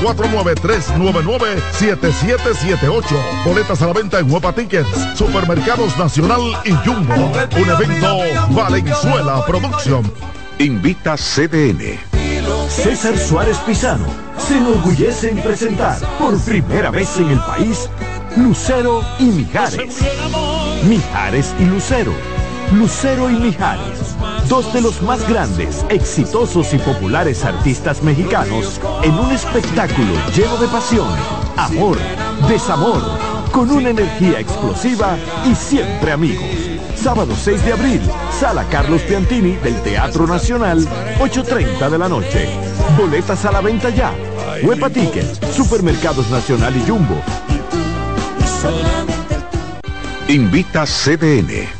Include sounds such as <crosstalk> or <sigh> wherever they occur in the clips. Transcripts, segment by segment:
849-399-7778. Boletas a la venta en Huepa Tickets, Supermercados Nacional y Jumbo. Un evento Valenzuela Producción. Invita CDN. César Suárez Pisano se enorgullece en presentar por primera vez en el país Lucero y Mijares. Mijares y Lucero. Lucero y Mijares. Dos de los más grandes, exitosos y populares artistas mexicanos en un espectáculo lleno de pasión, amor, desamor, con una energía explosiva y siempre amigos. Sábado 6 de abril, Sala Carlos Piantini del Teatro Nacional, 8.30 de la noche. Boletas a la venta ya. Huepa Tickets, Supermercados Nacional y Jumbo. Invita CDN.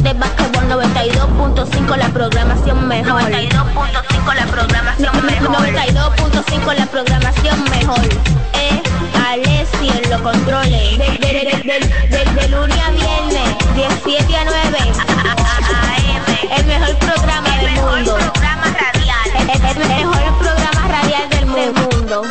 De básquetbol 92.5 la programación mejor. 92.5 la programación mejor. 92.5 la programación mejor. Eh, Alessi en los controles. De, de, de, de, de- de lunes a viernes, 17 a 9. AM. El mejor programa del mundo. programa radial. El, el mejor programa radial del mundo.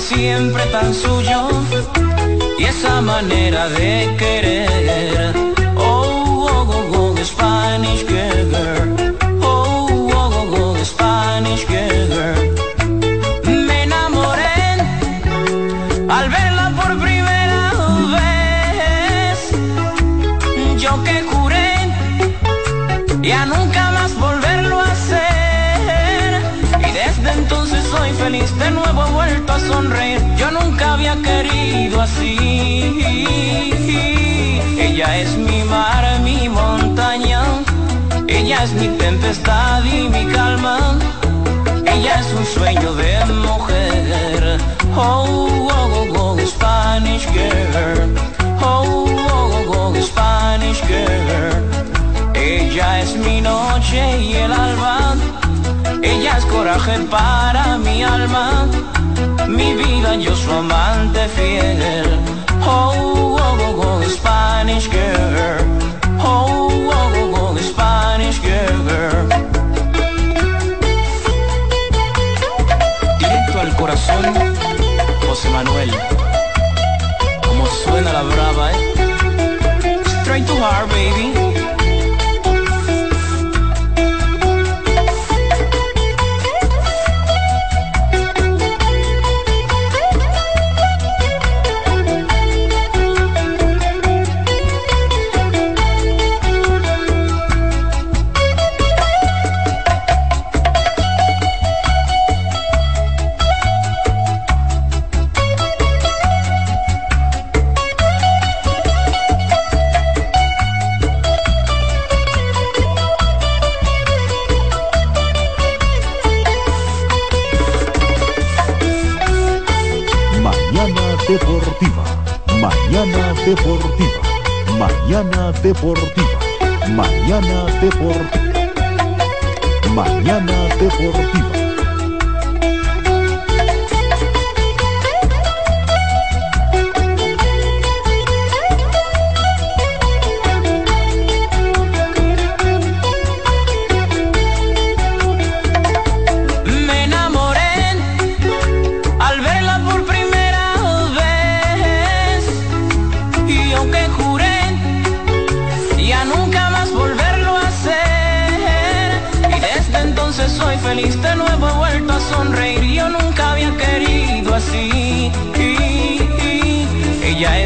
Siempre tan suyo y esa manera de querer. Oh, oh, oh, oh, Spanish girl. Oh, oh, oh, oh, Spanish girl. Me enamoré al verla por primera vez. Yo que juré ya nunca más volverlo a hacer. Y soy feliz, de nuevo sonreír. Yo nunca había querido así. Ella es mi mar, mi montaña. Ella es mi tempestad y mi calma. Ella es un sueño de mujer. Oh, oh, oh, oh Spanish girl. Oh, oh, oh, oh, Spanish girl. Ella es mi noche y el alba. Ella es coraje para mi alma. Mi vida, yo su amante fiel. Oh, oh, oh, oh Spanish girl. Oh, oh, oh, oh Spanish girl. Directo al corazón, José Manuel. Como suena la brava, Deportiva. Mañana Deportiva. Mañana Deportiva. Mañana Deportiva. Mañana Deportiva.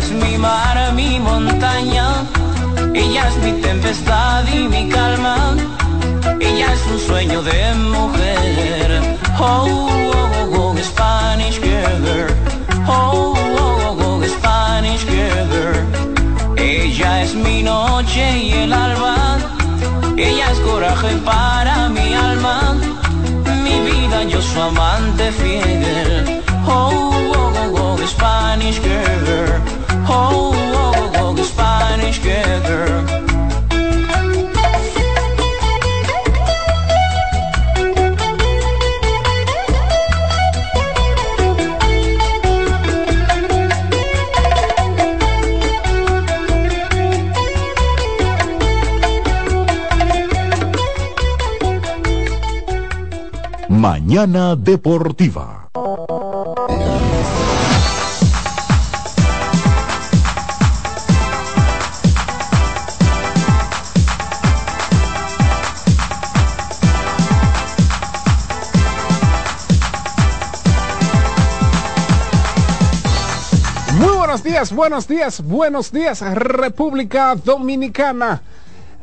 Es mi mar mi montaña ella es mi tempestad y mi calma ella es un sueño de mujer. Oh, oh, oh, oh, Spanish girl. Oh, oh, oh, oh, Spanish girl. Ella es mi noche y el alba. Ella es coraje para mi alma. Mi vida, yo su amante fiel. Oh, oh, oh, oh, Spanish girl. Mañana Deportiva. Buenos días, buenos días, República Dominicana.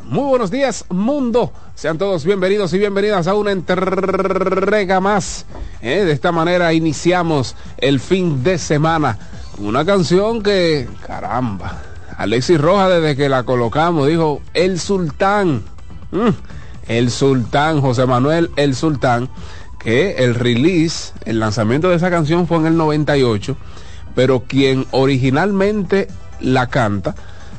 Muy buenos días, mundo. Sean todos bienvenidos y bienvenidas a una entrega más. ¿eh? De esta manera iniciamos el fin de semana. Una canción que, caramba, Alexis Roja desde que la colocamos dijo, El Sultán. El Sultán, José Manuel El Sultán, que el release, el lanzamiento de esa canción fue en el 98, pero quien originalmente la canta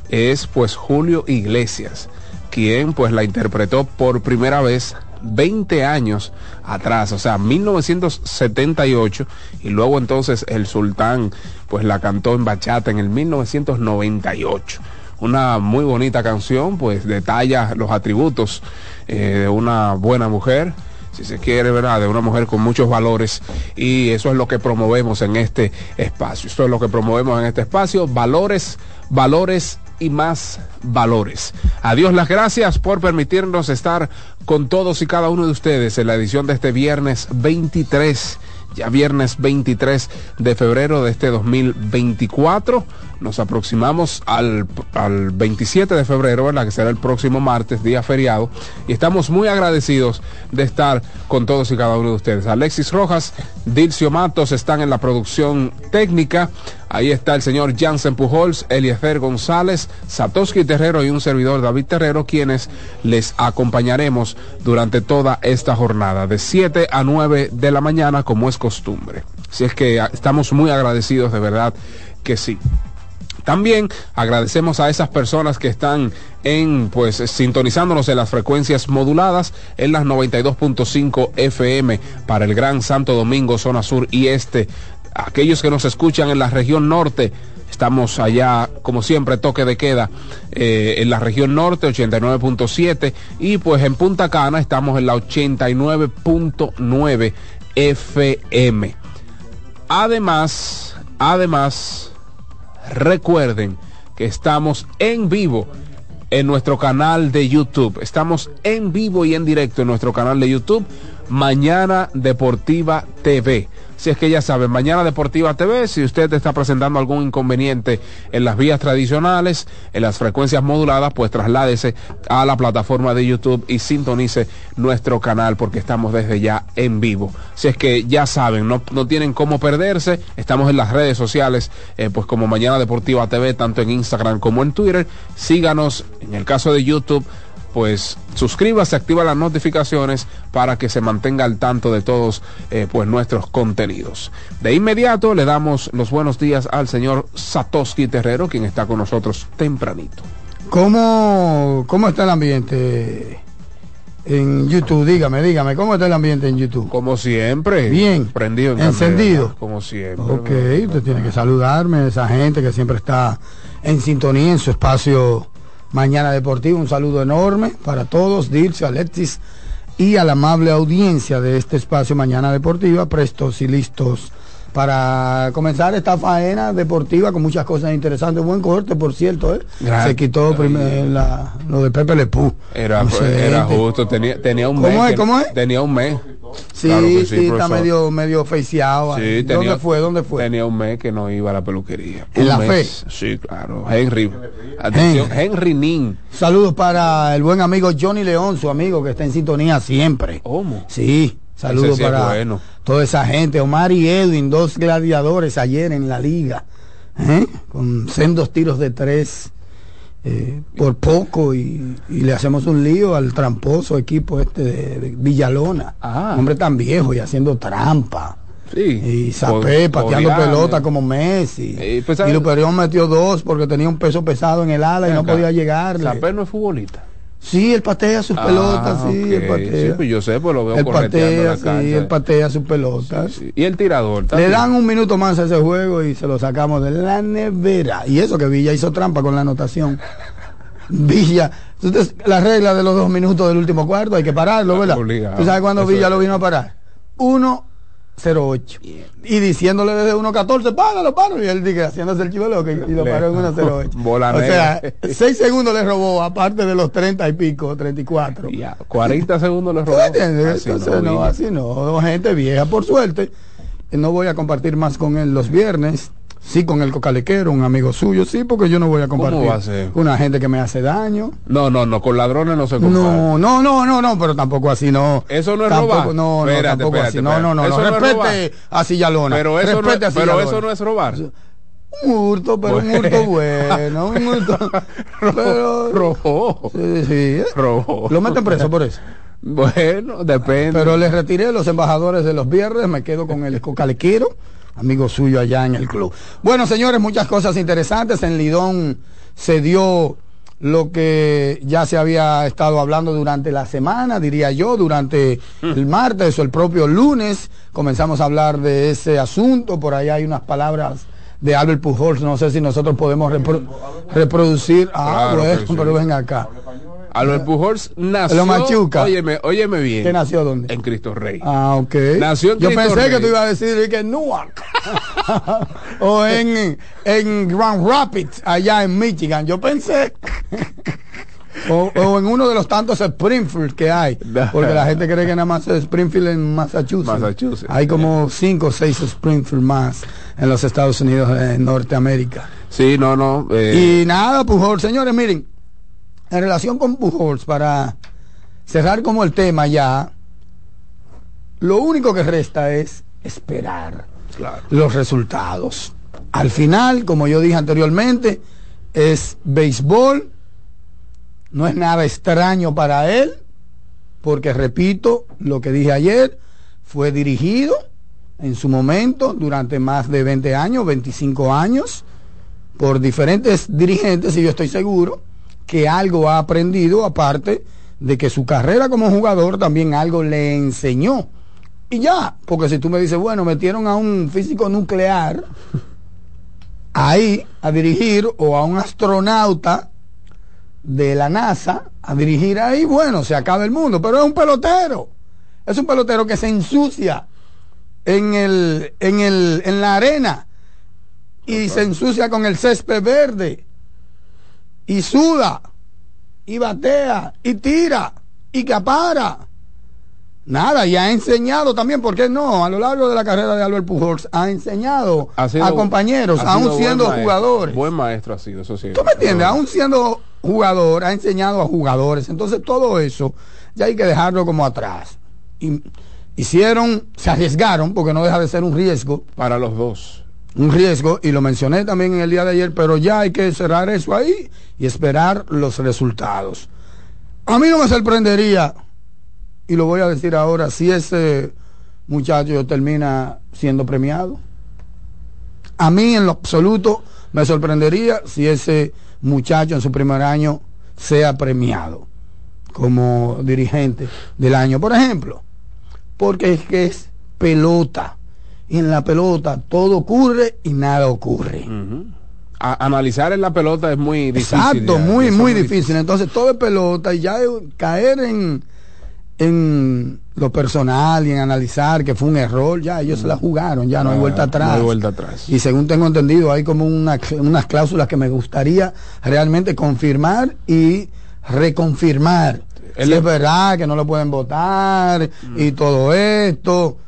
es pues Julio Iglesias, quien pues la interpretó por primera vez 20 años atrás, o sea, 1978, y luego entonces el sultán pues la cantó en bachata en el 1998. Una muy bonita canción, pues detalla los atributos eh, de una buena mujer, si se quiere, ¿verdad? De una mujer con muchos valores y eso es lo que promovemos en este espacio. Eso es lo que promovemos en este espacio, valores, valores y más valores. A Dios las gracias por permitirnos estar con todos y cada uno de ustedes en la edición de este viernes 23 ya viernes 23 de febrero de este 2024. Nos aproximamos al, al 27 de febrero, ¿verdad? Que será el próximo martes, día feriado. Y estamos muy agradecidos de estar con todos y cada uno de ustedes. Alexis Rojas, Dilcio Matos están en la producción técnica. Ahí está el señor Jansen Pujols, Eliezer González, Satoshi Terrero y un servidor David Terrero, quienes les acompañaremos durante toda esta jornada, de 7 a 9 de la mañana, como es costumbre. Si es que estamos muy agradecidos, de verdad que sí. También agradecemos a esas personas que están en pues sintonizándonos en las frecuencias moduladas en las 92.5 FM para el Gran Santo Domingo, zona sur y este. Aquellos que nos escuchan en la región norte, estamos allá como siempre toque de queda eh, en la región norte 89.7 y pues en Punta Cana estamos en la 89.9 FM. Además, además recuerden que estamos en vivo en nuestro canal de YouTube. Estamos en vivo y en directo en nuestro canal de YouTube, Mañana Deportiva TV. Si es que ya saben, Mañana Deportiva TV, si usted está presentando algún inconveniente en las vías tradicionales, en las frecuencias moduladas, pues trasládese a la plataforma de YouTube y sintonice nuestro canal porque estamos desde ya en vivo. Si es que ya saben, no, no tienen cómo perderse, estamos en las redes sociales, eh, pues como Mañana Deportiva TV, tanto en Instagram como en Twitter. Síganos, en el caso de YouTube, pues suscríbase, activa las notificaciones para que se mantenga al tanto de todos eh, pues nuestros contenidos. De inmediato le damos los buenos días al señor Satoshi Terrero, quien está con nosotros tempranito. ¿Cómo, cómo está el ambiente en YouTube? Dígame, dígame, ¿cómo está el ambiente en YouTube? Como siempre. Bien. Prendido. en Encendido. Como siempre. Ok, usted tiene que saludarme, esa gente que siempre está en sintonía en su espacio Mañana Deportivo. Un saludo enorme para todos, Dirce, Alexis y a la amable audiencia de este espacio Mañana Deportiva, prestos y listos para comenzar esta faena deportiva con muchas cosas interesantes. Buen corte, por cierto, ¿eh? Se quitó primer- la- lo de Pepe Lepú. Era, era justo, tenía, tenía un ¿Cómo mes. es? que- ¿Cómo es? Tenía un mes. Sí, Claro que sí, está medio, medio feiciado. Sí, tenía- ¿Dónde fue? ¿Dónde fue? Tenía un mes que no iba a la peluquería. ¿En Un la mes. Sí, claro. Henry. Atención, Henry Nin. Saludos para el buen amigo Johnny León, su amigo que está en sintonía siempre. ¿Cómo? Sí, saludos sí para bueno. toda esa gente. Omar y Edwin, dos gladiadores ayer en la liga, ¿eh? con sendos tiros de tres eh, por poco y, y le hacemos un lío al tramposo equipo este de, de Villalona. Ah. Hombre tan viejo y haciendo trampa. Sí. Y Zapé pateando pelota como Messi. Eh, pues, y. Luperión metió dos porque tenía un peso pesado en el ala y no Acá. podía llegarle. Zapé no es futbolista. Sí, él patea sus Ah, pelotas, sí, ok. él patea. Sí, pues yo sé, pues lo veo él correteando patea, la sí, cancha. él patea sus pelotas. Sí. Y el tirador. Le también. dan un minuto más a ese juego y se lo sacamos de la nevera. Y eso que Villa hizo trampa con la anotación. <laughs> Villa, entonces la regla de los dos minutos del último cuarto hay que pararlo, ¿verdad? Obligado. ¿Tú sabes cuándo Eso Villa es. lo vino a parar? 1-0-8. Y diciéndole desde 1-14, páralo, páralo. Y él dije, haciéndose el chivo loco y, y lo paró en 1-0-8. Bola <laughs> o sea, negra. 6 segundos le robó, aparte de los 30 y pico, 34. Ya, 40 segundos le ¿Tú robó. Así Entonces, no, así no. Gente vieja, por suerte. No voy a compartir más con él los viernes. Sí, con el cocalequero, un amigo suyo. Sí, porque yo no voy a compartir va a ser? una gente que me hace daño. No, no, no, con ladrones no se compara. No, no, no, no, no, pero tampoco así, no. Eso no es tampoco, robar. No, no, tampoco espérate, así. No, no, no. Eso no Respete a Sillalona. Pero eso, no, a pero eso no es robar. Un hurto, pero un hurto bueno, un hurto. <laughs> pero, Robó. sí, sí. Robó. Lo meten preso por eso. Bueno, depende. Pero les retiré los embajadores de los viernes, me quedo con el cocalequero, amigo suyo allá en el club. Bueno, señores, muchas cosas interesantes. En Lidón se dio lo que ya se había estado hablando durante la semana, diría yo, durante el martes o el propio lunes. Comenzamos a hablar de ese asunto. Por ahí hay unas palabras de Albert Pujols. No sé si nosotros podemos repro- reproducir. Ah, Claro bueno, sí. pero ven acá. Albert Pujols nació. Lo machuca. Óyeme, óyeme bien. ¿Qué nació dónde? En Cristo Rey. Ah, ok. Nació en Yo Cristo pensé que tú ibas a decir que en Newark. <laughs> o en, en Grand Rapids, allá en Michigan. Yo pensé. <laughs> O, o en uno de los tantos Springfield que hay. Porque la gente cree que nada más es Springfield en Massachusetts. Massachusetts. Hay como cinco o seis Springfield más en los Estados Unidos de Norteamérica. Sí, no, no. eh, Y nada, Pujols, señores, miren, en relación con Pujols, para cerrar como el tema ya, lo único que resta es esperar claro. los resultados. Al final, como yo dije anteriormente, es béisbol, no es nada extraño para él, porque repito lo que dije ayer, fue dirigido en su momento durante más de 20 años, 25 años, por diferentes dirigentes y yo estoy seguro que algo ha aprendido, aparte de que su carrera como jugador también algo le enseñó. Y ya, porque si tú me dices, bueno, metieron a un físico nuclear ahí a dirigir o a un astronauta de la NASA a dirigir ahí, bueno, se acaba el mundo, pero es un pelotero. Es un pelotero que se ensucia en el en el en la arena y se ensucia con el césped verde y suda y batea y tira y capara. Nada, y ha enseñado también, ¿por qué no? A lo largo de la carrera de Albert Pujols ha enseñado ha sido- a compañeros, aún buen siendo jugadores. Buen maestro ha sido, eso sí. ¿Tú me entiendes? Aún siendo jugador, ha enseñado a jugadores. Entonces todo eso ya hay que dejarlo como atrás. Y hicieron, se arriesgaron, porque no deja de ser un riesgo. Para los dos. Un riesgo, y lo mencioné también en el día de ayer, pero ya hay que cerrar eso ahí y esperar los resultados. A mí no me sorprendería, y lo voy a decir ahora, si ese muchacho termina siendo premiado. A mí en lo absoluto me sorprendería si ese muchacho en su primer año sea premiado como dirigente del año, por ejemplo. Porque es que es pelota. Y en la pelota todo ocurre y nada ocurre. A- analizar en la pelota es muy difícil. Exacto, ya, muy, muy difícil. Entonces todo es pelota y ya caer en, en lo personal y en analizar que fue un error, ya ellos se la jugaron, ya no hay Ah, vuelta atrás. no hay vuelta atrás. Y según tengo entendido, hay como una- unas cláusulas que me gustaría realmente confirmar y reconfirmar. Si es- es verdad que no lo pueden votar y todo esto.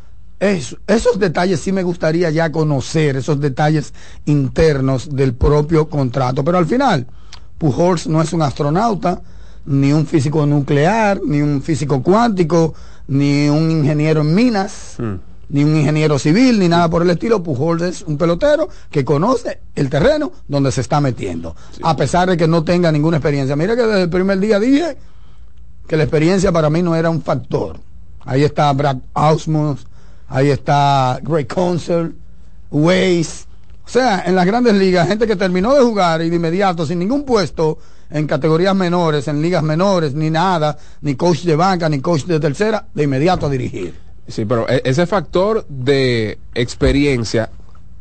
Eso- esos detalles sí me gustaría ya conocer, esos detalles internos del propio contrato. Pero al final, Pujols no es un astronauta, ni un físico nuclear, ni un físico cuántico, ni un ingeniero en minas, ni un ingeniero civil, ni nada por el estilo. Pujols es un pelotero que conoce el terreno donde se está metiendo, a pesar de que no tenga ninguna experiencia. Mira que desde el primer día dije que la experiencia para mí no era un factor. Ahí está Brad Ausmus, ahí está Greg Concert, Weiss. O sea, en las grandes ligas, gente que terminó de jugar y de inmediato, sin ningún puesto en categorías menores, en ligas menores, ni nada, ni coach de banca, ni coach de tercera, de inmediato a dirigir. Sí, pero e- ese factor de experiencia,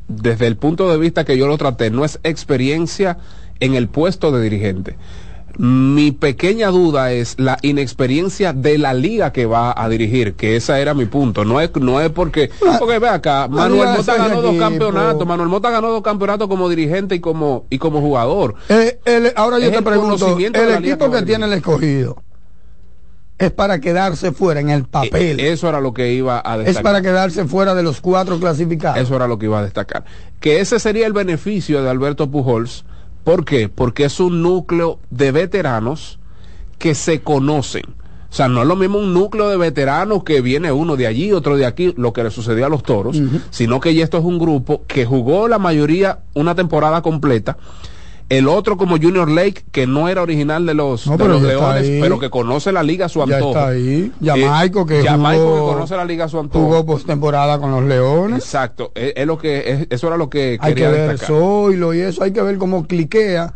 desde el punto de vista que yo lo traté, no es experiencia en el puesto de dirigente. Mi pequeña duda es la inexperiencia de la liga que va a dirigir, que esa era mi punto. No es, no es porque, porque ve acá, la Manuel Mota es ganó dos campeonatos, Manuel Mota ganó dos campeonatos como dirigente y como, y como jugador. Eh, el- ahora yo Es te el pregunto, el equipo que que tiene el escogido es para quedarse fuera en el papel. E- Eso era lo que iba a es destacar. para quedarse fuera de los cuatro clasificados. Eso era lo que iba a destacar. Que ese sería el beneficio de Alberto Pujols. ¿Por qué? Porque es un núcleo de veteranos que se conocen. O sea, no es lo mismo un núcleo de veteranos que viene uno de allí, otro de aquí, lo que le sucedió a los toros, sino que ya esto es un grupo que jugó la mayoría una temporada completa. El otro como Junior Lake, que no era original de los, No, de los ya Leones, ahí. pero que conoce la liga a su Ya antojo. está ahí. Eh, Jamaico que jugó- que conoce la liga a su antojo. Jugó postemporada con los Leones. Exacto, es, es lo que es- eso era lo que Hay que quería ver destacar. Zoilo y eso, hay que ver cómo cliquea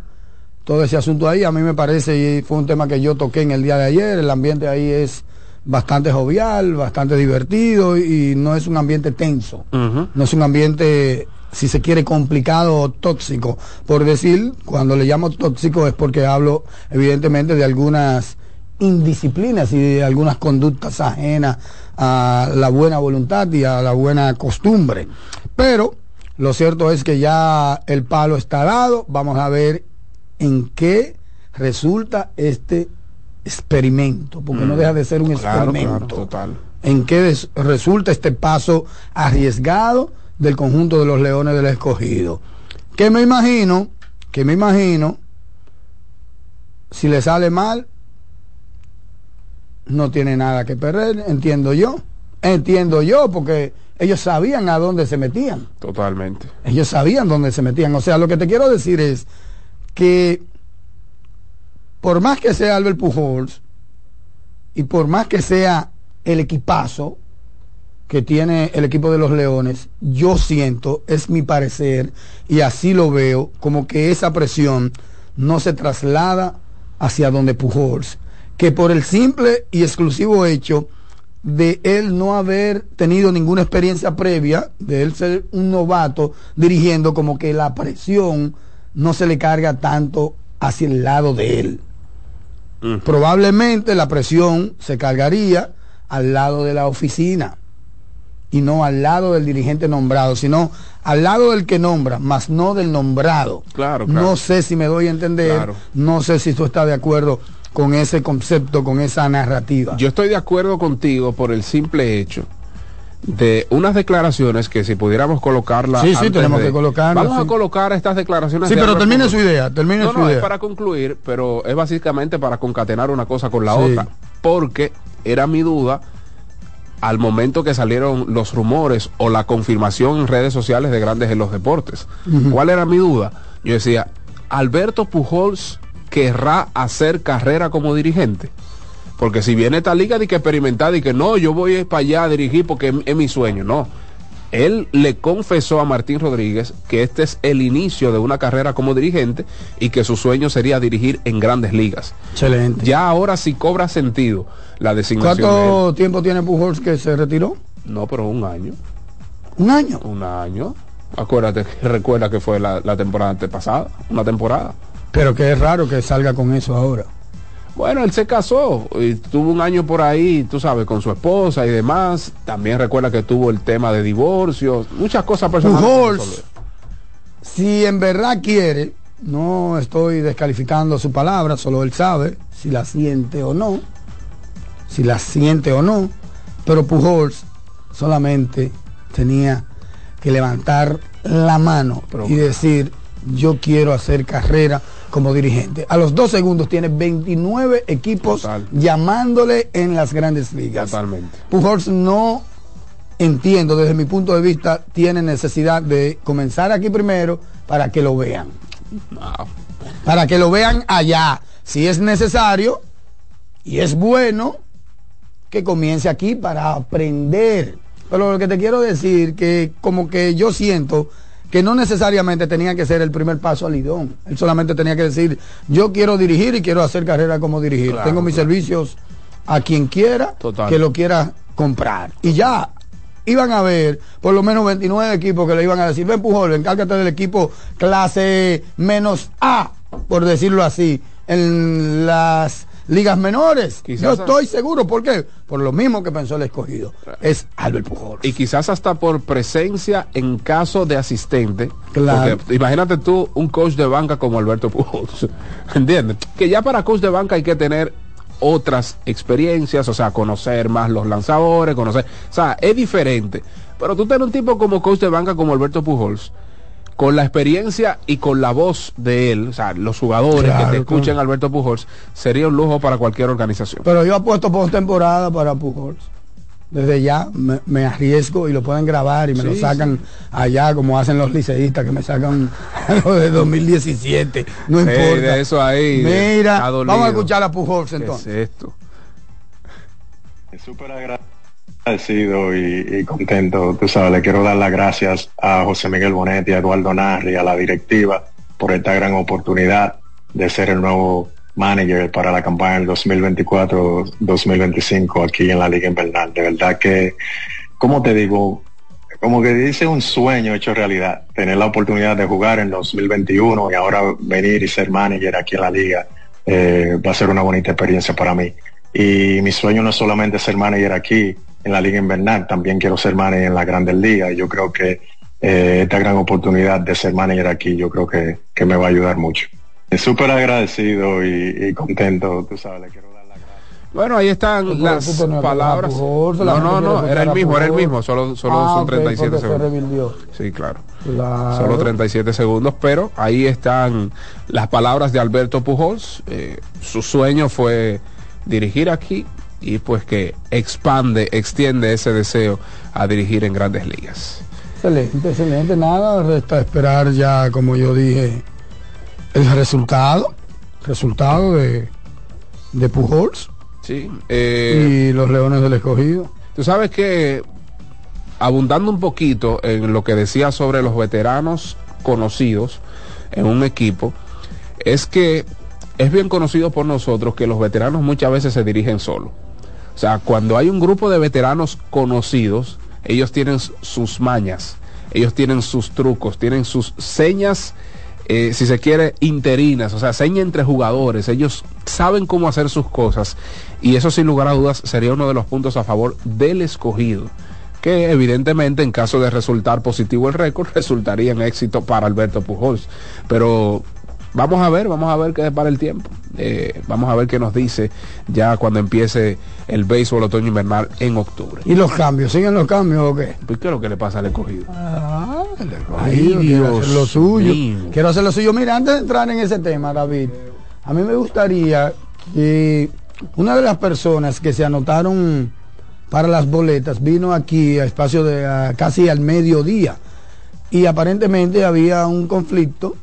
todo ese asunto ahí. A mí me parece, y fue un tema que yo toqué en el día de ayer, el ambiente ahí es bastante jovial, bastante divertido y no es un ambiente tenso. No es un ambiente, si se quiere, complicado o tóxico. Por decir, cuando le llamo tóxico es porque hablo evidentemente de algunas indisciplinas y de algunas conductas ajenas a la buena voluntad y a la buena costumbre. Pero lo cierto es que ya el palo está dado. Vamos a ver en qué resulta este experimento, porque no Mm. deja de ser un Claro, experimento. claro, total. En qué resulta este paso arriesgado del conjunto de los Leones del Escogido. Que me imagino, que me imagino, si le sale mal, no tiene nada que perder, entiendo yo. Entiendo yo, porque ellos sabían a dónde se metían. Totalmente. Ellos sabían dónde se metían. O sea, lo que te quiero decir es que por más que sea Albert Pujols y por más que sea el equipazo que tiene el equipo de los Leones, yo siento, es mi parecer, y así lo veo, como que esa presión no se traslada hacia donde Pujols, que por el simple y exclusivo hecho de él no haber tenido ninguna experiencia previa, de él ser un novato dirigiendo, como que la presión no se le carga tanto hacia el lado de él. Probablemente la presión se cargaría al lado de la oficina y no al lado del dirigente nombrado, sino al lado del que nombra, más no del nombrado. Claro, claro. No sé si me doy a entender, Claro. no sé si tú estás de acuerdo con ese concepto, con esa narrativa. Yo estoy de acuerdo contigo por el simple hecho de unas declaraciones que si pudiéramos colocarlas. Sí, sí, tenemos de- que colocarlas, Vamos a colocar estas declaraciones. Sí, de pero termine su idea, termine no, su no, idea. es para concluir, pero es básicamente para concatenar una cosa con la Sí. otra. Porque era mi duda al momento que salieron los rumores o la confirmación en redes sociales de grandes en los deportes. ¿Cuál era mi duda? Yo decía, Alberto Pujols querrá hacer carrera como dirigente. Porque si viene esta liga de que experimentar y que no, yo voy para allá a dirigir porque es, es mi sueño, no. Él le confesó a Martín Rodríguez que este es el inicio de una carrera como dirigente y que su sueño sería dirigir en grandes ligas. Excelente. Ya ahora sí cobra sentido la designación. de ¿Cuánto tiempo tiene Pujols que se retiró? No, pero un año. Un año. Un año. Acuérdate, recuerda que fue la, la temporada antepasada, una temporada. Pero que es raro que salga con eso ahora. Bueno, él se casó y tuvo un año por ahí, tú sabes, con su esposa y demás. También recuerda que tuvo el tema de divorcio, muchas cosas personales. Pujols, si en verdad quiere, no estoy descalificando su palabra, solo él sabe si la siente o no, si la siente o no, pero Pujols solamente tenía que levantar la mano y decir, yo quiero hacer carrera como dirigente. A los dos segundos tiene 29 equipos llamándole en las grandes ligas. Totalmente. Pujols no entiendo desde mi punto de vista tiene necesidad de comenzar aquí primero para que lo vean. Para que lo vean allá. Si es necesario y es bueno que comience aquí para aprender. Pero lo que te quiero decir que como que yo siento que no necesariamente tenía que ser el primer paso al Lidón. Él solamente tenía que decir, yo quiero dirigir y quiero hacer carrera como dirigir. Claro, Tengo mis claro. servicios a quien quiera Total. que lo quiera comprar. Y ya iban a ver por lo menos 29 equipos que le iban a decir, ven Pujol, encárgate del equipo clase menos A, por decirlo así, en las ligas menores. Quizás Yo estoy seguro, ¿por qué? Por lo mismo que pensó el escogido. Es Albert Pujol. Y quizás hasta por presencia en caso de asistente. Claro. Porque imagínate tú un coach de banca como Alberto Pujols. <laughs> ¿Entiendes? Que ya para coach de banca hay que tener otras experiencias, o sea, conocer más los lanzadores, conocer, o sea, es diferente. Pero tú tener un tipo como coach de banca como Alberto Pujols, con la experiencia y con la voz de él, o sea, los jugadores Claro, que te escuchen claro. Alberto Pujols, sería un lujo para cualquier organización. Pero yo apuesto postemporada para Pujols. Desde ya me, me arriesgo y lo pueden grabar y me Sí, lo sacan allá como hacen los liceístas que me sacan <laughs> lo de 2017. No importa. de eso ahí, Mira, vamos a escuchar a Pujols ¿Qué entonces. es esto? Súper agradecido y, contento. Tú sabes, le quiero dar las gracias a José Miguel Bonetti, a Eduardo Narri, a la directiva por esta gran oportunidad de ser el nuevo manager para la campaña del 2024-2025 aquí en la Liga Invernal. De verdad que, como te digo, como que dice un sueño hecho realidad, tener la oportunidad de jugar en 2021 y ahora venir y ser manager aquí en la liga eh, va a ser una bonita experiencia para mí. Y mi sueño no es solamente ser manager aquí en la liga invernal, también quiero ser manager en la grandes ligas. Yo creo que eh, esta gran oportunidad de ser manager aquí, yo creo que, que me va a ayudar mucho. súper agradecido y, y, contento, tú sabes, le quiero bueno, ahí están las palabras. no, no, no, era el mismo, era el mismo, solo, solo ah, son 37 segundos. Sí, claro. Solo 37 segundos, pero ahí están las palabras de Alberto Pujols. Eh, su sueño fue dirigir aquí y pues que expande, extiende ese deseo a dirigir en grandes ligas. Excelente, excelente. Nada, resta esperar ya, como yo dije, el resultado, resultado de, de Pujols eh, y los Leones del Escogido. Tú sabes que, abundando un poquito en lo que decía sobre los veteranos conocidos en un equipo, es que es bien conocido por nosotros que los veteranos muchas veces se dirigen solos. O sea, cuando hay un grupo de veteranos conocidos, ellos tienen sus mañas, ellos tienen sus trucos, tienen sus señas eh, si se quiere, interinas, o sea, seña entre jugadores, ellos saben cómo hacer sus cosas y eso sin lugar a dudas sería uno de los puntos a favor del escogido que evidentemente en caso de resultar positivo el récord <laughs> resultaría en éxito para Alberto Pujols. Pero vamos a ver, vamos a ver qué para el tiempo. Eh, vamos a ver qué nos dice ya cuando empiece el béisbol otoño invernal en octubre. ¿Y los cambios? ¿Siguen los cambios o qué? Pues, ¿Qué es lo que le pasa al escogido? Ah, el escogido quiero hacer lo suyo. Quiero hacer lo suyo. Mira, antes de entrar en ese tema, David, a mí me gustaría que una de las personas que se anotaron para las boletas vino aquí a espacio de casi al mediodía y aparentemente había un conflicto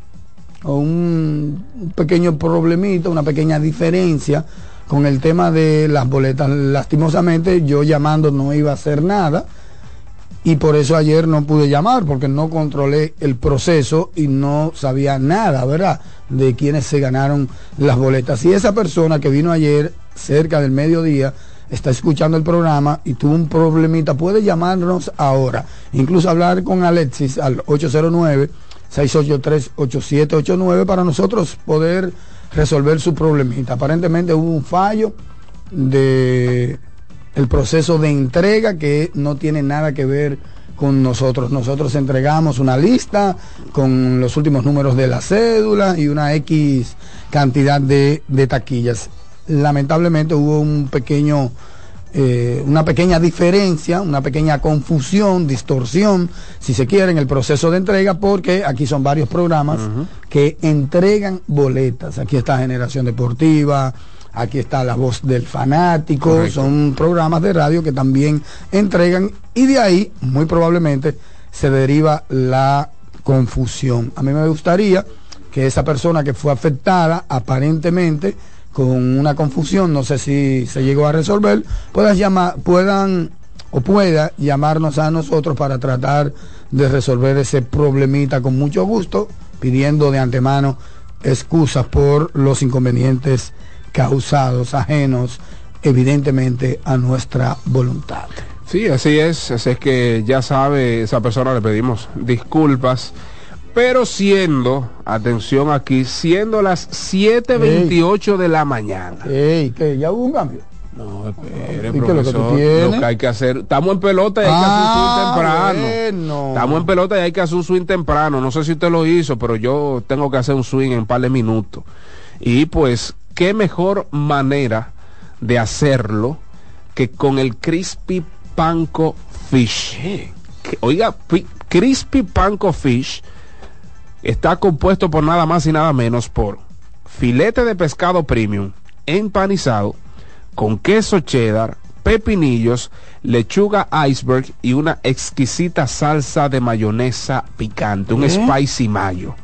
un pequeño problemita, una pequeña diferencia con el tema de las boletas. Lastimosamente yo llamando no iba a hacer nada y por eso ayer no pude llamar porque no controlé el proceso y no sabía nada, ¿verdad? De quienes se ganaron las boletas. Y esa persona que vino ayer cerca del mediodía está escuchando el programa y tuvo un problemita, puede llamarnos ahora, incluso hablar con Alexis al 809 683-8789 para nosotros poder resolver su problemita. Aparentemente hubo un fallo de el proceso de entrega que no tiene nada que ver con nosotros. Nosotros entregamos una lista con los últimos números de la cédula y una X cantidad de, de taquillas. Lamentablemente hubo un pequeño eh, una pequeña diferencia, una pequeña confusión, distorsión, si se quiere, en el proceso de entrega, porque aquí son varios programas que entregan boletas. Aquí está Generación Deportiva, aquí está La Voz del Fanático, son programas de radio que también entregan y de ahí, muy probablemente, se deriva la confusión. A mí me gustaría que esa persona que fue afectada, aparentemente, con una confusión, no sé si se llegó a resolver, puedan llamar, puedan o pueda llamarnos a nosotros para tratar de resolver ese problemita con mucho gusto, pidiendo de antemano excusas por los inconvenientes causados, ajenos evidentemente a nuestra voluntad. Sí, así es, así es que ya sabe, esa persona le pedimos disculpas pero siendo, atención aquí, siendo las 7.28 de la mañana. Ey, que ya hubo un cambio. No, espere, profesor, lo que, hay que hacer, estamos en pelota y hay que hacer un swing ah, temprano. Estamos en pelota y hay que hacer un swing temprano. No sé si usted lo hizo, pero yo tengo que hacer un swing en un par de minutos. Y pues, qué mejor manera de hacerlo que con el Crispy Panko Fish. oiga, Crispy Panko Fish está compuesto por nada más y nada menos por filete de pescado premium empanizado con queso cheddar, pepinillos, lechuga iceberg y una exquisita salsa de mayonesa picante, un ¿Eh? spicy mayo.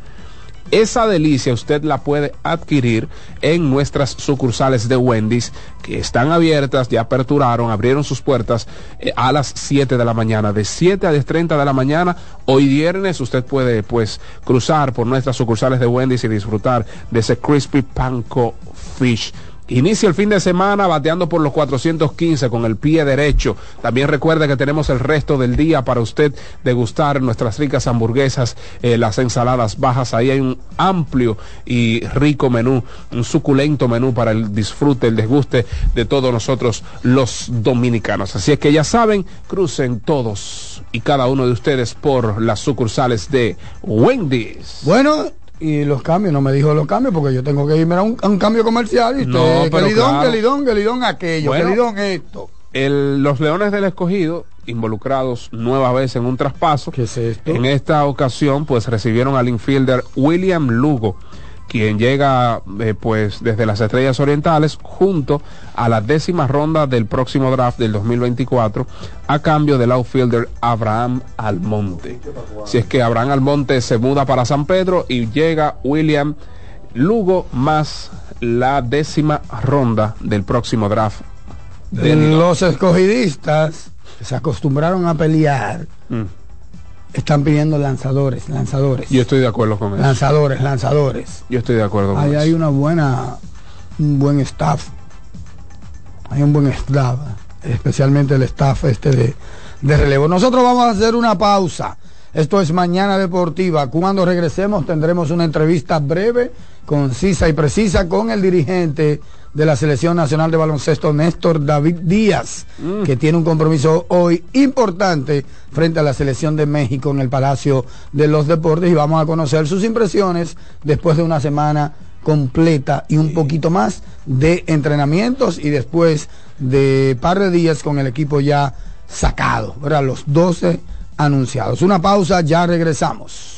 Esa delicia usted la puede adquirir en nuestras sucursales de Wendy's que están abiertas, ya aperturaron, abrieron sus puertas eh, a las 7 de la mañana. De 7 a 10.30 de la mañana, hoy viernes, usted puede pues cruzar por nuestras sucursales de Wendy's y disfrutar de ese crispy panko fish Inicia el fin de semana bateando por los 415 con el pie derecho. También recuerda que tenemos el resto del día para usted degustar nuestras ricas hamburguesas, eh, las ensaladas bajas. Ahí hay un amplio y rico menú, un suculento menú para el disfrute, el desguste de todos nosotros los dominicanos. Así es que ya saben, crucen todos y cada uno de ustedes por las sucursales de Wendy's. Bueno, y los cambios, no me dijo los cambios porque yo tengo que irme a un, a un cambio comercial y No, usted, pero que lidón, claro. que lidón, que lidón aquello, Bueno. que lidón esto. El- los Leones del Escogido, involucrados nueva vez en un traspaso, ¿Qué es esto? en esta ocasión pues recibieron al infielder William Lugo, quien llega eh, pues desde las Estrellas Orientales junto a la décima ronda del próximo draft del 2024 a cambio del outfielder Abraham Almonte. Si es que Abraham Almonte se muda para San Pedro y llega William Lugo más la décima ronda del próximo draft. del- Los escogidistas se acostumbraron a pelear Mm. Están pidiendo lanzadores, lanzadores. Yo estoy de acuerdo con eso. Lanzadores, lanzadores. Yo estoy de acuerdo con Ahí eso. hay una buena, un buen staff. Hay un buen staff, especialmente el staff este de, de relevo. Nosotros vamos a hacer una pausa. Esto es Mañana Deportiva. Cuando regresemos tendremos una entrevista breve, concisa y precisa con el dirigente de la Selección Nacional de Baloncesto, Néstor David Díaz, que tiene un compromiso hoy importante frente a la Selección de México en el Palacio de los Deportes y vamos a conocer sus impresiones después de una semana completa y un poquito más de entrenamientos y después de par de días con el equipo ya sacado, ¿verdad? Los 12 anunciados. Una pausa, ya regresamos.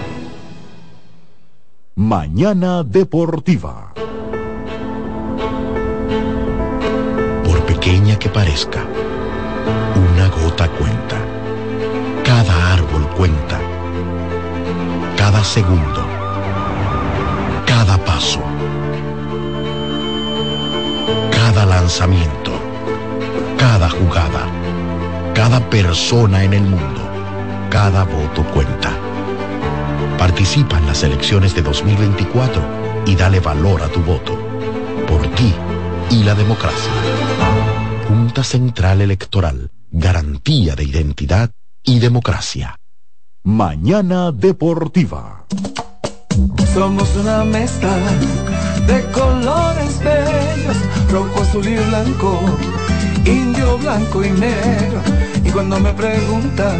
Mañana Deportiva. Por pequeña que parezca, una gota cuenta. Cada árbol cuenta. Cada segundo. Cada paso. Cada lanzamiento. Cada jugada. Cada persona en el mundo. Cada voto cuenta. Participa en las elecciones de 2024 y dale valor a tu voto. Por ti y la democracia. Junta Central Electoral. Garantía de identidad y democracia. Mañana Deportiva. Somos una mezcla de colores bellos, rojo, azul y blanco, indio, blanco y negro. Y cuando me preguntan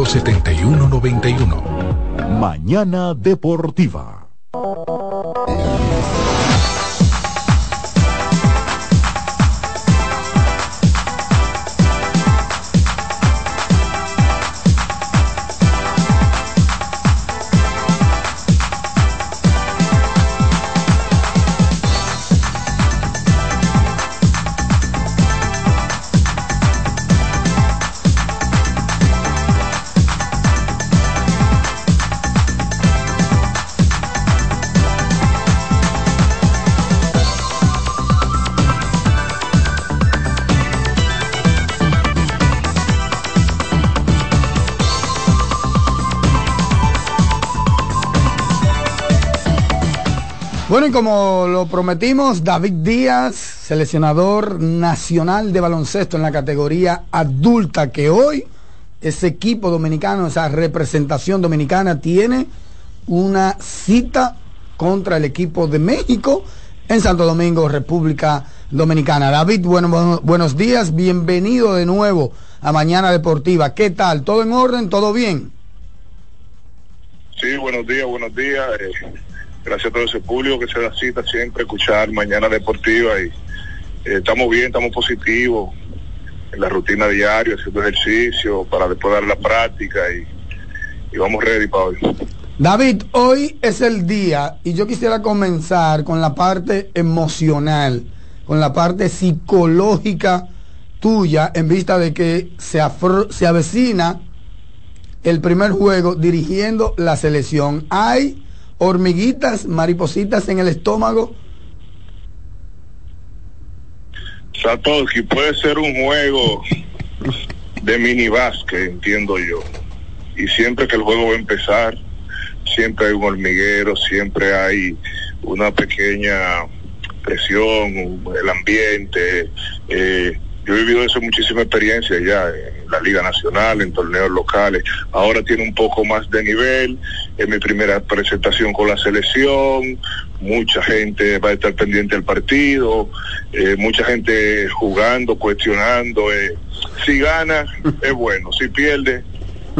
809-535-7191. Mañana Deportiva. Bueno, y como lo prometimos, David Díaz, seleccionador nacional de baloncesto en la categoría adulta, que hoy ese equipo dominicano, esa representación dominicana tiene una cita contra el equipo de México en Santo Domingo, República Dominicana. David, bueno, buenos días, bienvenido de nuevo a Mañana Deportiva. ¿Qué tal? ¿Todo en orden? ¿Todo bien? Sí, buenos días, buenos días. Eh, gracias a todo ese público que se da cita siempre a escuchar Mañana Deportiva y eh, estamos bien, estamos positivos en la rutina diaria, haciendo ejercicio para después dar la práctica y, y vamos ready para hoy. David, hoy es el día y yo quisiera comenzar con la parte emocional, con la parte psicológica tuya en vista de que se, se avecina el primer juego dirigiendo la selección. ¿Hay hormiguitas, maripositas en el estómago? Satoshi, puede ser un juego de mini entiendo yo. Y siempre que el juego va a empezar, siempre hay un hormiguero, siempre hay una pequeña presión, el ambiente. Eh, yo he vivido eso muchísima experiencia ya en la Liga Nacional, en torneos locales. Ahora tiene un poco más de nivel. Es mi primera presentación con la selección. Mucha gente va a estar pendiente del partido. Eh, mucha gente jugando, cuestionando. Eh. Si gana, <laughs> es bueno. Si pierde,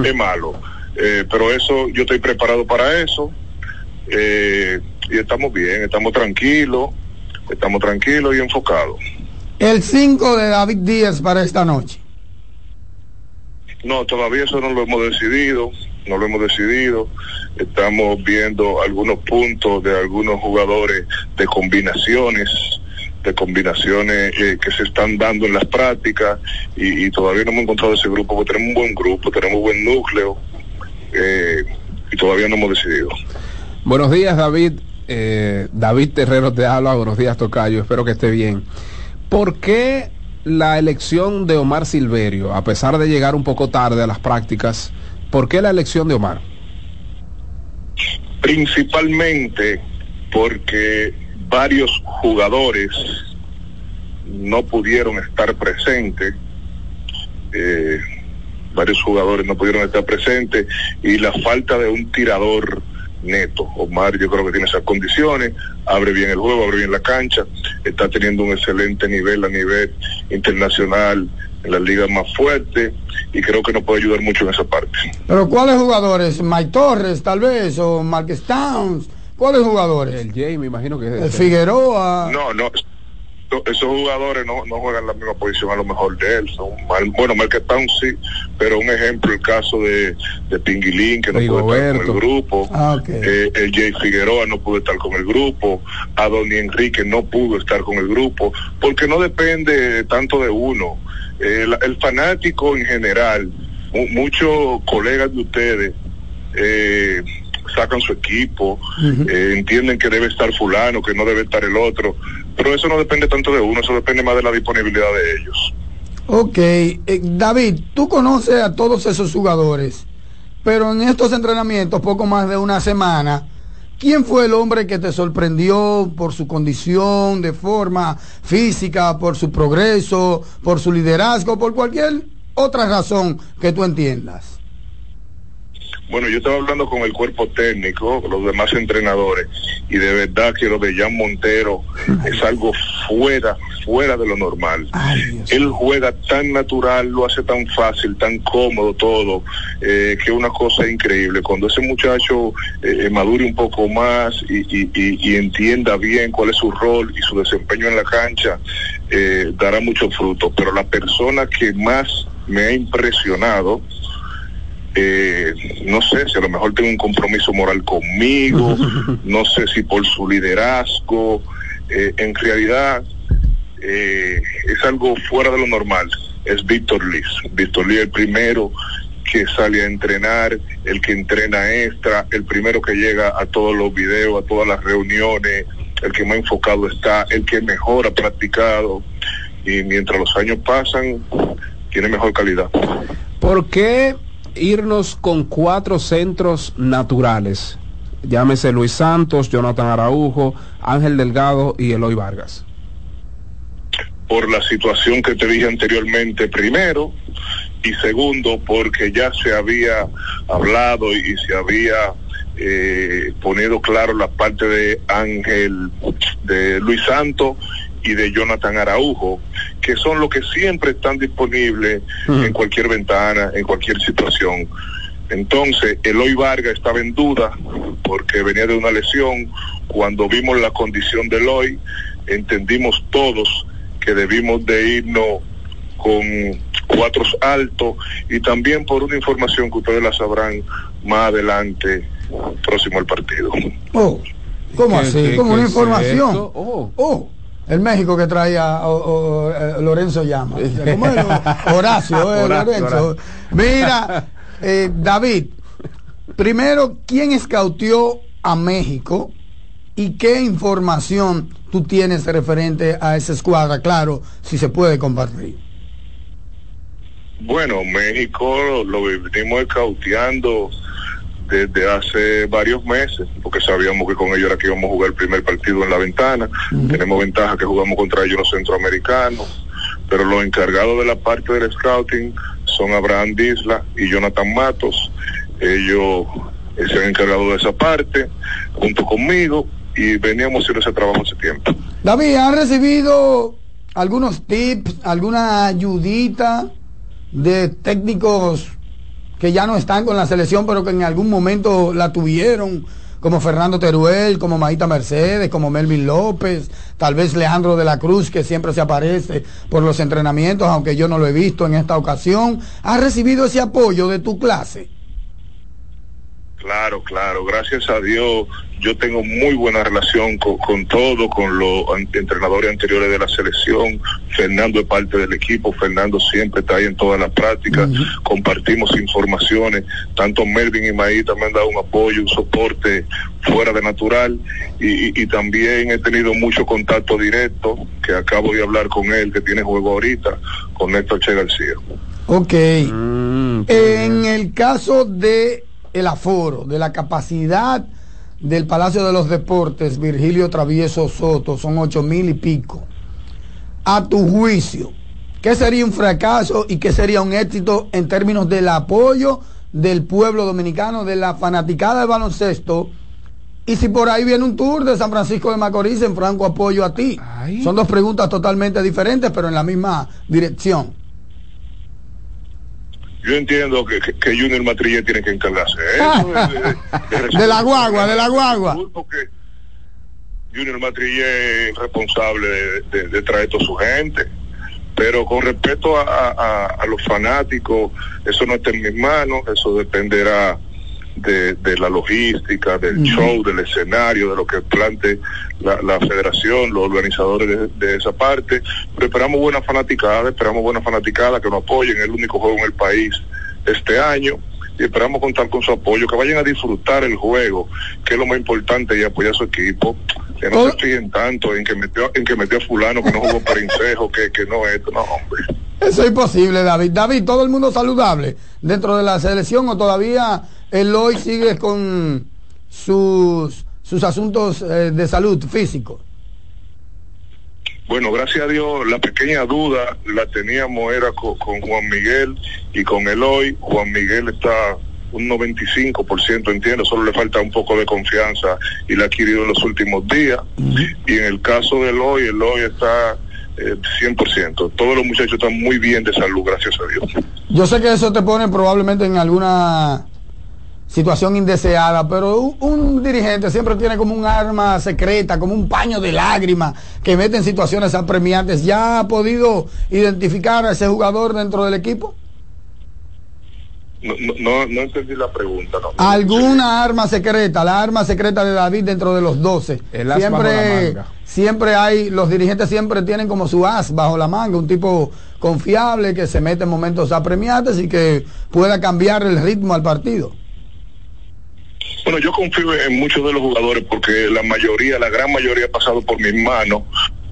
es malo. Eh, pero eso, yo estoy preparado para eso. y estamos bien, estamos tranquilos. Estamos tranquilos y enfocados. El 5 de David Díaz para esta noche. No, todavía eso no lo hemos decidido, no lo hemos decidido. Estamos viendo algunos puntos de algunos jugadores de combinaciones, de combinaciones eh, que se están dando en las prácticas y, todavía no hemos encontrado ese grupo, porque tenemos un buen grupo, tenemos un buen núcleo eh, y todavía no hemos decidido. Buenos días, David. Eh, David Terrero te habla. Buenos días, Tocayo. Espero que esté bien. ¿Por qué la elección de Omar Silverio, a pesar de llegar un poco tarde a las prácticas, ¿por qué la elección de Omar? Principalmente porque varios jugadores no pudieron estar presentes, eh, varios jugadores no pudieron estar presentes y la falta de un tirador neto. Omar yo creo que tiene esas condiciones, abre bien el juego, abre bien la cancha, está teniendo un excelente nivel a nivel internacional en las ligas más fuertes y creo que nos puede ayudar mucho en esa parte. Pero ¿cuáles jugadores? Mike Torres tal vez o Mark Towns. ¿Cuáles jugadores? El Jay, me imagino que es. El Figueroa. No, no, esos jugadores no, no juegan la misma posición a lo mejor de él. Son bueno, Marquetán sí, pero un ejemplo, el caso de, de Pinguilín, que no pudo estar con el grupo. Ah, eh, el Jay Figueroa no pudo estar con el grupo. Adoni Enrique no pudo estar con el grupo. Porque no depende tanto de uno. el fanático en general, muchos colegas de ustedes, eh, sacan su equipo, eh, entienden que debe estar fulano, que no debe estar el otro, pero eso no depende tanto de uno, eso depende más de la disponibilidad de ellos. Ok, eh, David, tú conoces a todos esos jugadores, pero en estos entrenamientos, poco más de una semana, ¿quién fue el hombre que te sorprendió por su condición de forma física, por su progreso, por su liderazgo, por cualquier otra razón que tú entiendas? Bueno, yo estaba hablando con el cuerpo técnico, los demás entrenadores, y de verdad que lo de Jan Montero es algo fuera, fuera de lo normal. Él juega tan natural, lo hace tan fácil, tan cómodo todo, eh, que es una cosa increíble. Cuando ese muchacho eh, madure un poco más y, entienda bien cuál es su rol y su desempeño en la cancha, eh, dará mucho fruto. Pero la persona que más me ha impresionado, eh, no sé si a lo mejor tiene un compromiso moral conmigo, <laughs> no sé si por su liderazgo, eh, en realidad eh, es algo fuera de lo normal, es Víctor Liz. Víctor Liz el primero que sale a entrenar, el que entrena extra, el primero que llega a todos los videos, a todas las reuniones, el que más enfocado está, el que mejor ha practicado y mientras los años pasan, tiene mejor calidad. ¿Por qué irnos con cuatro centros naturales. llámese Luis Santos, Jonathan Araujo, Ángel Delgado y Eloy Vargas? Por la situación que te dije anteriormente, primero, y segundo, porque ya se había hablado y se había eh, ponido claro la parte de Ángel, de Luis Santos y de Jonathan Araujo, que son los que siempre están disponibles en cualquier ventana, en cualquier situación. Entonces, Eloy Vargas estaba en duda porque venía de una lesión. Cuando vimos la condición de Eloy, entendimos todos que debimos de irnos con cuatro altos y también por una información que ustedes la sabrán más adelante, próximo al partido. Oh, ¿cómo ¿Qué- así? como una información. Oh. Oh, el México que traía o- o, eh, Lorenzo llama. ¿Cómo es? <laughs> Horacio, eh, Horacio, Lorenzo. Horacio. Mira, eh, David, primero, ¿quién escautió a México y qué información tú tienes referente a esa escuadra? Claro, si se puede compartir. Bueno, México lo, lo venimos escauteando desde hace varios meses, porque sabíamos que con ellos era que íbamos a jugar el primer partido en la ventana. Tenemos ventaja que jugamos contra ellos los centroamericanos, pero los encargados de la parte del scouting son Abraham Disla y Jonathan Matos. Ellos eh, se han encargado de esa parte junto conmigo y veníamos haciendo ese trabajo hace tiempo. David, ¿has recibido algunos tips, alguna ayudita de técnicos que ya no están con la selección, pero que en algún momento la tuvieron? Como Fernando Teruel, como Maíta Mercedes, como Melvin López, tal vez Leandro de la Cruz, que siempre se aparece por los entrenamientos, aunque yo no lo he visto en esta ocasión. ¿Has recibido ese apoyo de tu clase? Claro, claro. Gracias a Dios, yo tengo muy buena relación con, con todo, con los entrenadores anteriores de la selección. Fernando es parte del equipo. Fernando siempre está ahí en todas las prácticas. Compartimos informaciones. Tanto Melvin y Maíta me han dado un apoyo, un soporte fuera de natural. Y, y- y también he tenido mucho contacto directo, que acabo de hablar con él, que tiene juego ahorita, con Néstor Che García. Ok. en el caso de el aforo, de la capacidad del Palacio de los Deportes, Virgilio Travieso Soto, son ocho mil y pico. A tu juicio, ¿qué sería un fracaso y qué sería un éxito en términos del apoyo del pueblo dominicano, de la fanaticada del baloncesto? Y si por ahí viene un tour de San Francisco de Macorís en franco apoyo a ti. Son dos preguntas totalmente diferentes, pero en la misma dirección. Yo entiendo que, que, que Junior Matrille tiene que encargarse de eso. de- de- <laughs> De la guagua, de la guagua. Porque Junior Matrille es responsable de, de- de traer toda su gente. Pero con respecto a, a- a los fanáticos, eso no está en mis manos, eso dependerá de, de la logística, del show, del escenario, de lo que plante la, la federación, los organizadores de, de esa parte. Pero esperamos buena fanaticada, esperamos buena fanaticada que nos apoyen, el único juego en el país este año. Y esperamos contar con su apoyo, que vayan a disfrutar el juego, que es lo más importante, y apoyar a su equipo. Que no se fijen tanto en que metió, en que metió a fulano, que no jugó <laughs> Princejo, que, que no esto, no, hombre. Eso es imposible, David. David, ¿todo el mundo saludable dentro de la selección o todavía Eloy sigue con sus, sus asuntos eh, de salud físico? Bueno, gracias a Dios, la pequeña duda la teníamos era co- con, Juan Miguel y con Eloy. Juan Miguel está un 95%, entiendo, solo le falta un poco de confianza y la ha adquirido en los últimos días. Y en el caso de Eloy, Eloy está eh, 100%. Todos los muchachos están muy bien de salud, gracias a Dios. Yo sé que eso te pone probablemente en alguna situación indeseada, pero un, un dirigente siempre tiene como un arma secreta, como un paño de lágrimas que mete en situaciones apremiantes. ¿Ya ha podido identificar a ese jugador dentro del equipo? No, no, no, entendí la pregunta, no. alguna arma secreta, la arma secreta de David dentro de los 12. El as bajo la Siempre, manga. siempre hay, los dirigentes siempre tienen como su as bajo la manga, un tipo confiable que se mete en momentos apremiantes y que pueda cambiar el ritmo al partido. Bueno, yo confío en muchos de los jugadores porque la mayoría, la gran mayoría ha pasado por mis manos.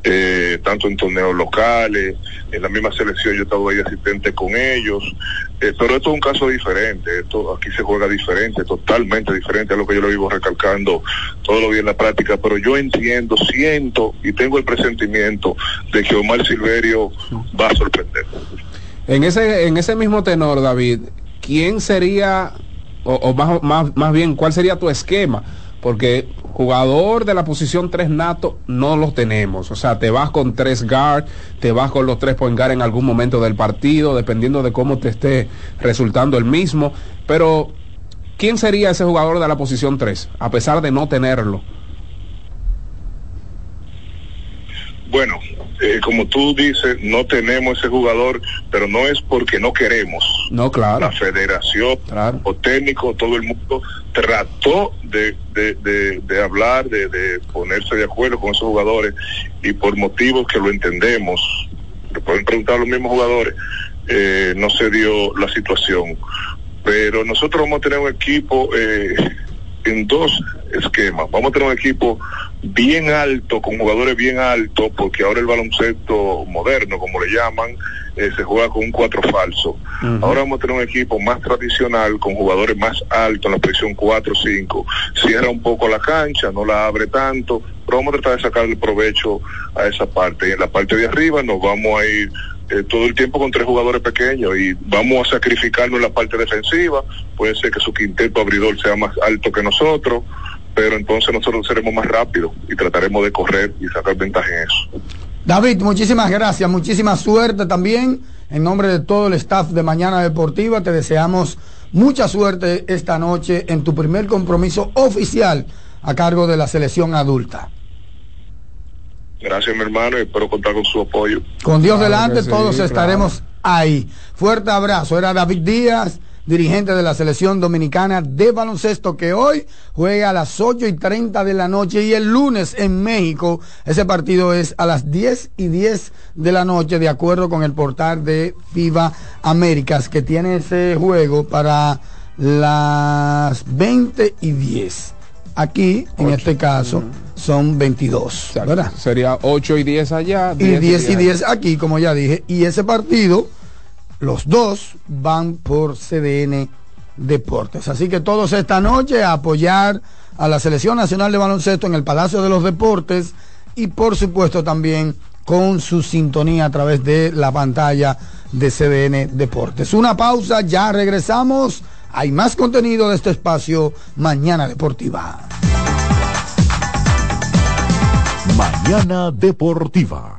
eh, tanto en torneos locales, en la misma selección yo estaba ahí asistente con ellos, eh, pero esto es un caso diferente, esto aquí se juega diferente, totalmente diferente a lo que yo lo vivo recalcando todo lo bien en la práctica, pero yo entiendo, siento y tengo el presentimiento de que Omar Silverio va a sorprender. En ese, en ese mismo tenor, David, ¿quién sería, o, más, más, más bien, cuál sería tu esquema? Porque jugador de la posición 3 nato no los tenemos. O sea, te vas con tres guard, te vas con los tres point guard en algún momento del partido, dependiendo de cómo te esté resultando el mismo. Pero, ¿quién sería ese jugador de la posición 3? A pesar de no tenerlo. Bueno, eh, como tú dices, no tenemos ese jugador, pero no es porque no queremos. No, claro. La federación o técnico, todo el mundo trató de, de, de, de hablar, de, de ponerse de acuerdo con esos jugadores y por motivos que lo entendemos, le pueden preguntar a los mismos jugadores, eh, no se dio la situación. Pero nosotros vamos a tener un equipo eh, en dos esquemas. Vamos a tener un equipo bien alto, con jugadores bien altos, porque ahora el baloncesto moderno, como le llaman, eh, se juega con un cuatro falso. Ahora vamos a tener un equipo más tradicional, con jugadores más altos en la posición 4-5. Cierra un poco la cancha, no la abre tanto, pero vamos a tratar de sacar el provecho a esa parte. Y en la parte de arriba nos vamos a ir eh, todo el tiempo con tres jugadores pequeños y vamos a sacrificarnos en la parte defensiva. Puede ser que su quinteto abridor sea más alto que nosotros, pero entonces nosotros seremos más rápidos y trataremos de correr y sacar ventaja en eso. David, muchísimas gracias, muchísima suerte también. En nombre de todo el staff de Mañana Deportiva, te deseamos mucha suerte esta noche en tu primer compromiso oficial a cargo de la selección adulta. Gracias, mi hermano, y espero contar con su apoyo. Con Dios delante, todos estaremos ahí. Fuerte abrazo. Era David Díaz, dirigente de la selección dominicana de baloncesto, que hoy juega a las 8 y 30 de la noche y el lunes en México. Ese partido es a las 10 y 10 de la noche, de acuerdo con el portal de FIBA Américas, que tiene ese juego para las 20 y 10. Aquí, en este caso, son 22. ¿verdad? Sería 8 y 10 allá. Y 10 y 10 aquí, como ya dije. Y ese partido, los dos van por CDN Deportes. Así que todos esta noche a apoyar a la Selección Nacional de Baloncesto en el Palacio de los Deportes y por supuesto también con su sintonía a través de la pantalla de CDN Deportes. Una pausa, ya regresamos. Hay más contenido de este espacio Mañana Deportiva. Mañana Deportiva.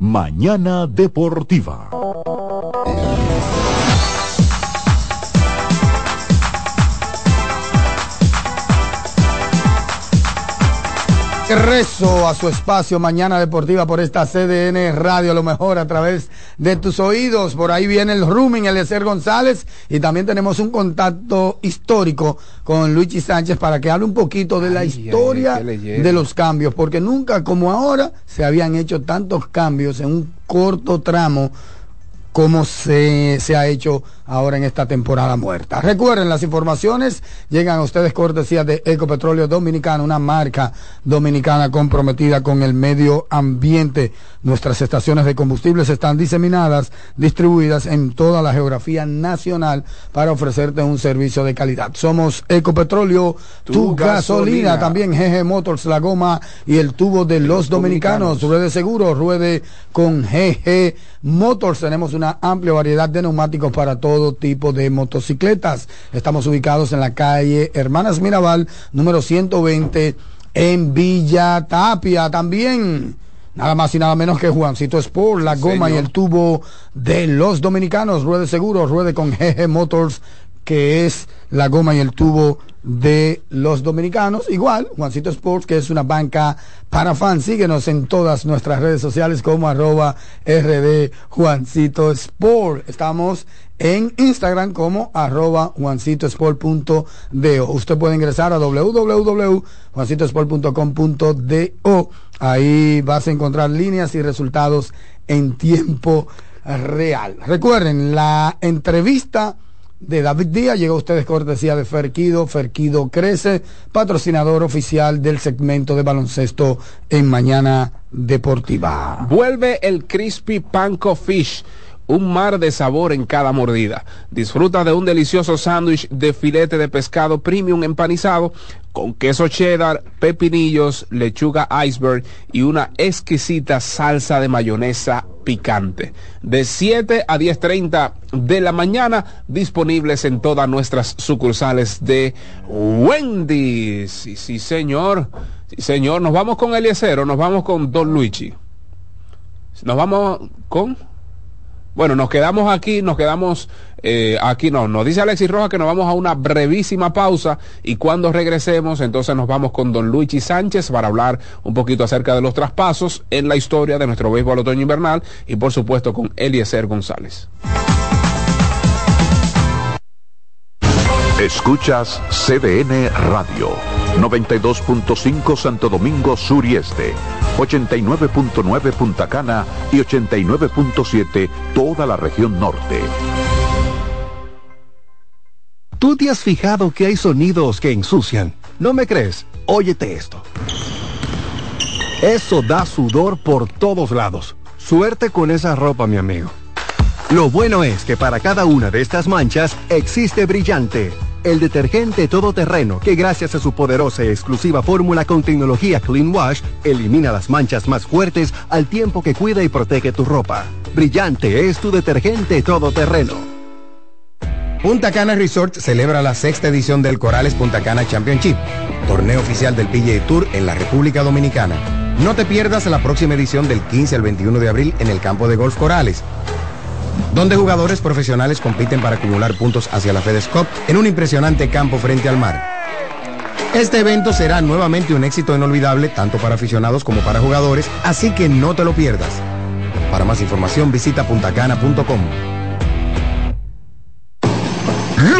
Mañana Deportiva. Regreso a su espacio Mañana Deportiva por esta CDN Radio, a lo mejor a través de tus oídos. Por ahí viene el rooming, Eliezer González, y también tenemos un contacto histórico con Luigi Sánchez para que hable un poquito de la historia de los cambios, porque nunca como ahora se habían hecho tantos cambios en un corto tramo como se, se, ha hecho ahora en esta temporada muerta. Recuerden, las informaciones llegan a ustedes cortesía de Ecopetróleo Dominicano, una marca dominicana comprometida con el medio ambiente. Nuestras estaciones de combustibles están diseminadas, distribuidas en toda la geografía nacional para ofrecerte un servicio de calidad. Somos Ecopetróleo, tu, tu gasolina. gasolina. También GG Motors, la goma y el tubo de los, los dominicanos. dominicanos. Ruede seguro, ruede con GG Motors. Tenemos una amplia variedad de neumáticos para todo tipo de motocicletas. Estamos ubicados en la calle Hermanas Mirabal, número 120, en Villa Tapia. También. Nada más y nada menos que Juancito Sport, la goma Señor. y el tubo de los dominicanos. Ruede seguro, ruede con GG Motors, que es la goma y el tubo de los dominicanos. Igual, Juancito Sports, que es una banca para fans. Síguenos en todas nuestras redes sociales como arroba RD Juancito Sport. Estamos en Instagram como arroba juancitosport.do. Usted puede ingresar a www.juancitosport.com.do. Ahí vas a encontrar líneas y resultados en tiempo real. Recuerden, la entrevista de David Díaz llega a ustedes cortesía de Ferquido. Ferquido crece, patrocinador oficial del segmento de baloncesto en Mañana Deportiva. Vuelve el Crispy Panko Fish un mar de sabor en cada mordida. Disfruta de un delicioso sándwich de filete de pescado premium empanizado con queso cheddar, pepinillos, lechuga iceberg y una exquisita salsa de mayonesa picante. De 7 a 10.30 de la mañana, disponibles en todas nuestras sucursales de Wendy's. Sí, sí, señor. Sí, señor. Nos vamos con Eliezer o nos vamos con Don Luigi. Nos vamos con... Bueno, nos quedamos aquí, nos quedamos eh, aquí, no, nos dice Alexis Rojas que nos vamos a una brevísima pausa y cuando regresemos, entonces nos vamos con don Luigi Sánchez para hablar un poquito acerca de los traspasos en la historia de nuestro béisbol otoño invernal y por supuesto con Eliezer González. Escuchas CDN Radio, 92.5 Santo Domingo Sur y Este. 89.9 Punta Cana y 89.7 toda la región norte. ¿Tú te has fijado que hay sonidos que ensucian? ¿No me crees? Óyete esto. Eso da sudor por todos lados. Suerte con esa ropa, mi amigo. Lo bueno es que para cada una de estas manchas existe Brillante, el detergente todoterreno que gracias a su poderosa y exclusiva fórmula con tecnología Clean Wash elimina las manchas más fuertes al tiempo que cuida y protege tu ropa. Brillante es tu detergente todoterreno. Punta Cana Resort celebra la sexta edición del Corales Punta Cana Championship, torneo oficial del PGA Tour en la República Dominicana. No te pierdas la próxima edición del 15 al 21 de abril en el campo de golf Corales donde jugadores profesionales compiten para acumular puntos hacia la FedEx Cup en un impresionante campo frente al mar. Este evento será nuevamente un éxito inolvidable tanto para aficionados como para jugadores, así que no te lo pierdas. Para más información visita puntacana.com.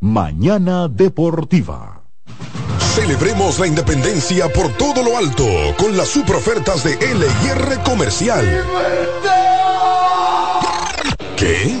Mañana Deportiva. Celebremos la independencia por todo lo alto con las super ofertas de LIR Comercial. ¿Qué?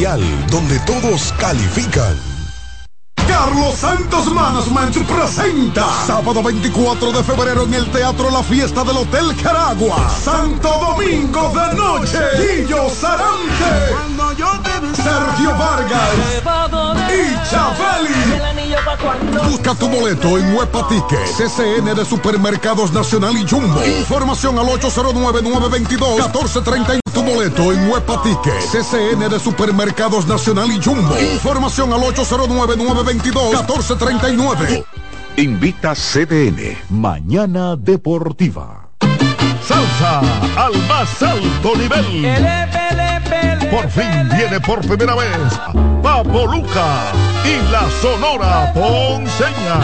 donde todos califican. Carlos Santos Management presenta sábado 24 de febrero en el Teatro La Fiesta del Hotel Caragua. Santo Domingo de Noche. Guillo Sarante. Sergio Vargas. Y Chabeli. Busca tu boleto en Huepa Ticket. CCN de Supermercados Nacional y Jumbo. Información al 809-922-1430. Tu boleto en Huepa Ticket. CCN de Supermercados Nacional y Jumbo. Información al 809-922-1439. Invita CDN. Mañana Deportiva. Salsa al más alto nivel. Por fin viene por primera vez Papo Luca y la Sonora Ponceña.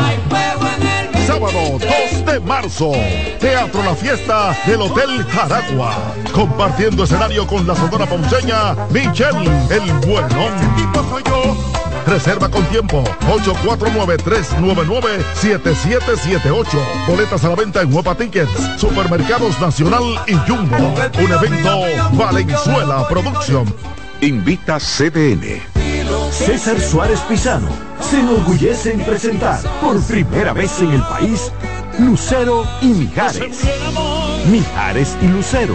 Sábado 2 de marzo, Teatro La Fiesta del Hotel Jaragua. Compartiendo escenario con la Sonora Ponceña, Michelle el Bueno. Reserva con tiempo 849-399-7778. Boletas a la venta en Huepa Tickets, Supermercados Nacional y Jumbo. Un evento Valenzuela Producción. Invita CDN. César Suárez Pisano se enorgullece en presentar por primera vez en el país Lucero y Mijares. Mijares y Lucero.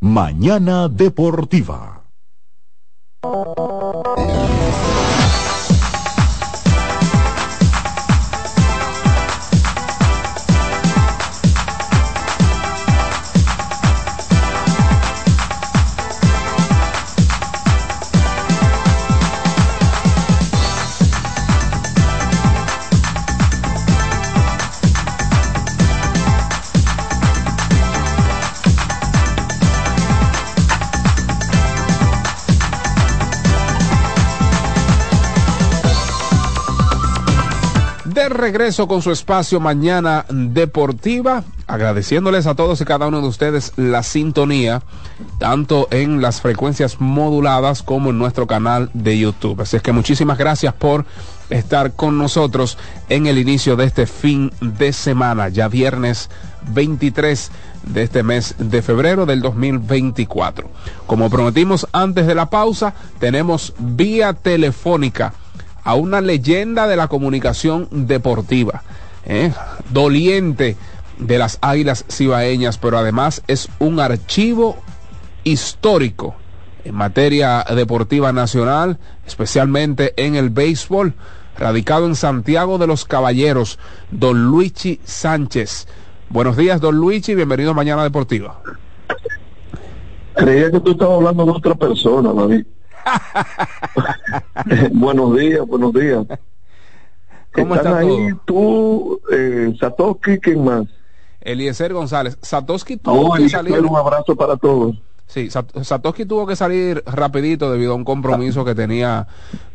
Mañana Deportiva. Regreso con su espacio Mañana Deportiva, agradeciéndoles a todos y cada uno de ustedes la sintonía, tanto en las frecuencias moduladas como en nuestro canal de YouTube. Así es que muchísimas gracias por estar con nosotros en el inicio de este fin de semana, ya viernes 23 de este mes de febrero del 2024. Como prometimos antes de la pausa, tenemos vía telefónica a una leyenda de la comunicación deportiva, ¿eh? doliente de las águilas cibaeñas, pero además es un archivo histórico en materia deportiva nacional, especialmente en el béisbol, radicado en Santiago de los Caballeros, don Luigi Sánchez. Buenos días, don Luigi, bienvenido a Mañana Deportiva. Creía que tú estabas hablando de otra persona, David. <laughs> buenos días, buenos días. ¿Cómo Están está ahí tú, eh, Satoshi, ¿quién más? Eliezer González. Satoshi tuvo Oh, que Eliezer, salir. un abrazo para todos. Sí, Sat- Satoshi tuvo que salir rapidito debido a un compromiso que tenía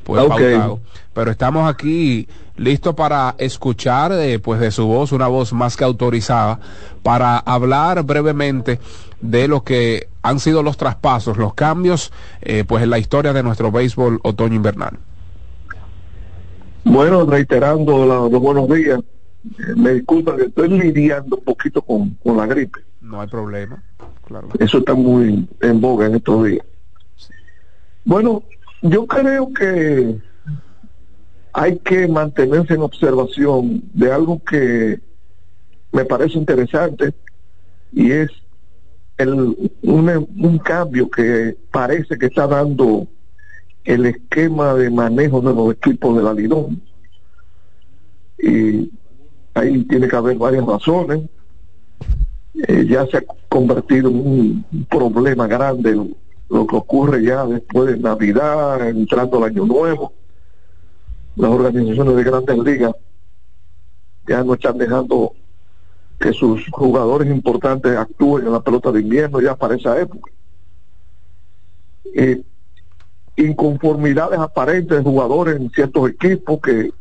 pues Ok. pautado. Pero estamos aquí listos para escuchar eh, pues de su voz, una voz más que autorizada, para hablar brevemente de lo que han sido los traspasos, los cambios eh, pues en la historia de nuestro béisbol otoño invernal. Bueno, reiterando la- los buenos días, eh, me disculpan que estoy lidiando un poquito con, con la gripe. No hay problema. Claro. Eso está muy en boga en estos días. Bueno, yo creo que hay que mantenerse en observación de algo que me parece interesante y es el, un, un cambio que parece que está dando el esquema de manejo de los equipos de la Lidón. Y ahí tiene que haber varias razones. Eh, ya se ha convertido en un problema grande lo que ocurre ya después de Navidad, entrando el Año Nuevo. Las organizaciones de grandes ligas ya no están dejando que sus jugadores importantes actúen en la pelota de invierno ya para esa época. Eh, inconformidades aparentes de jugadores en ciertos equipos que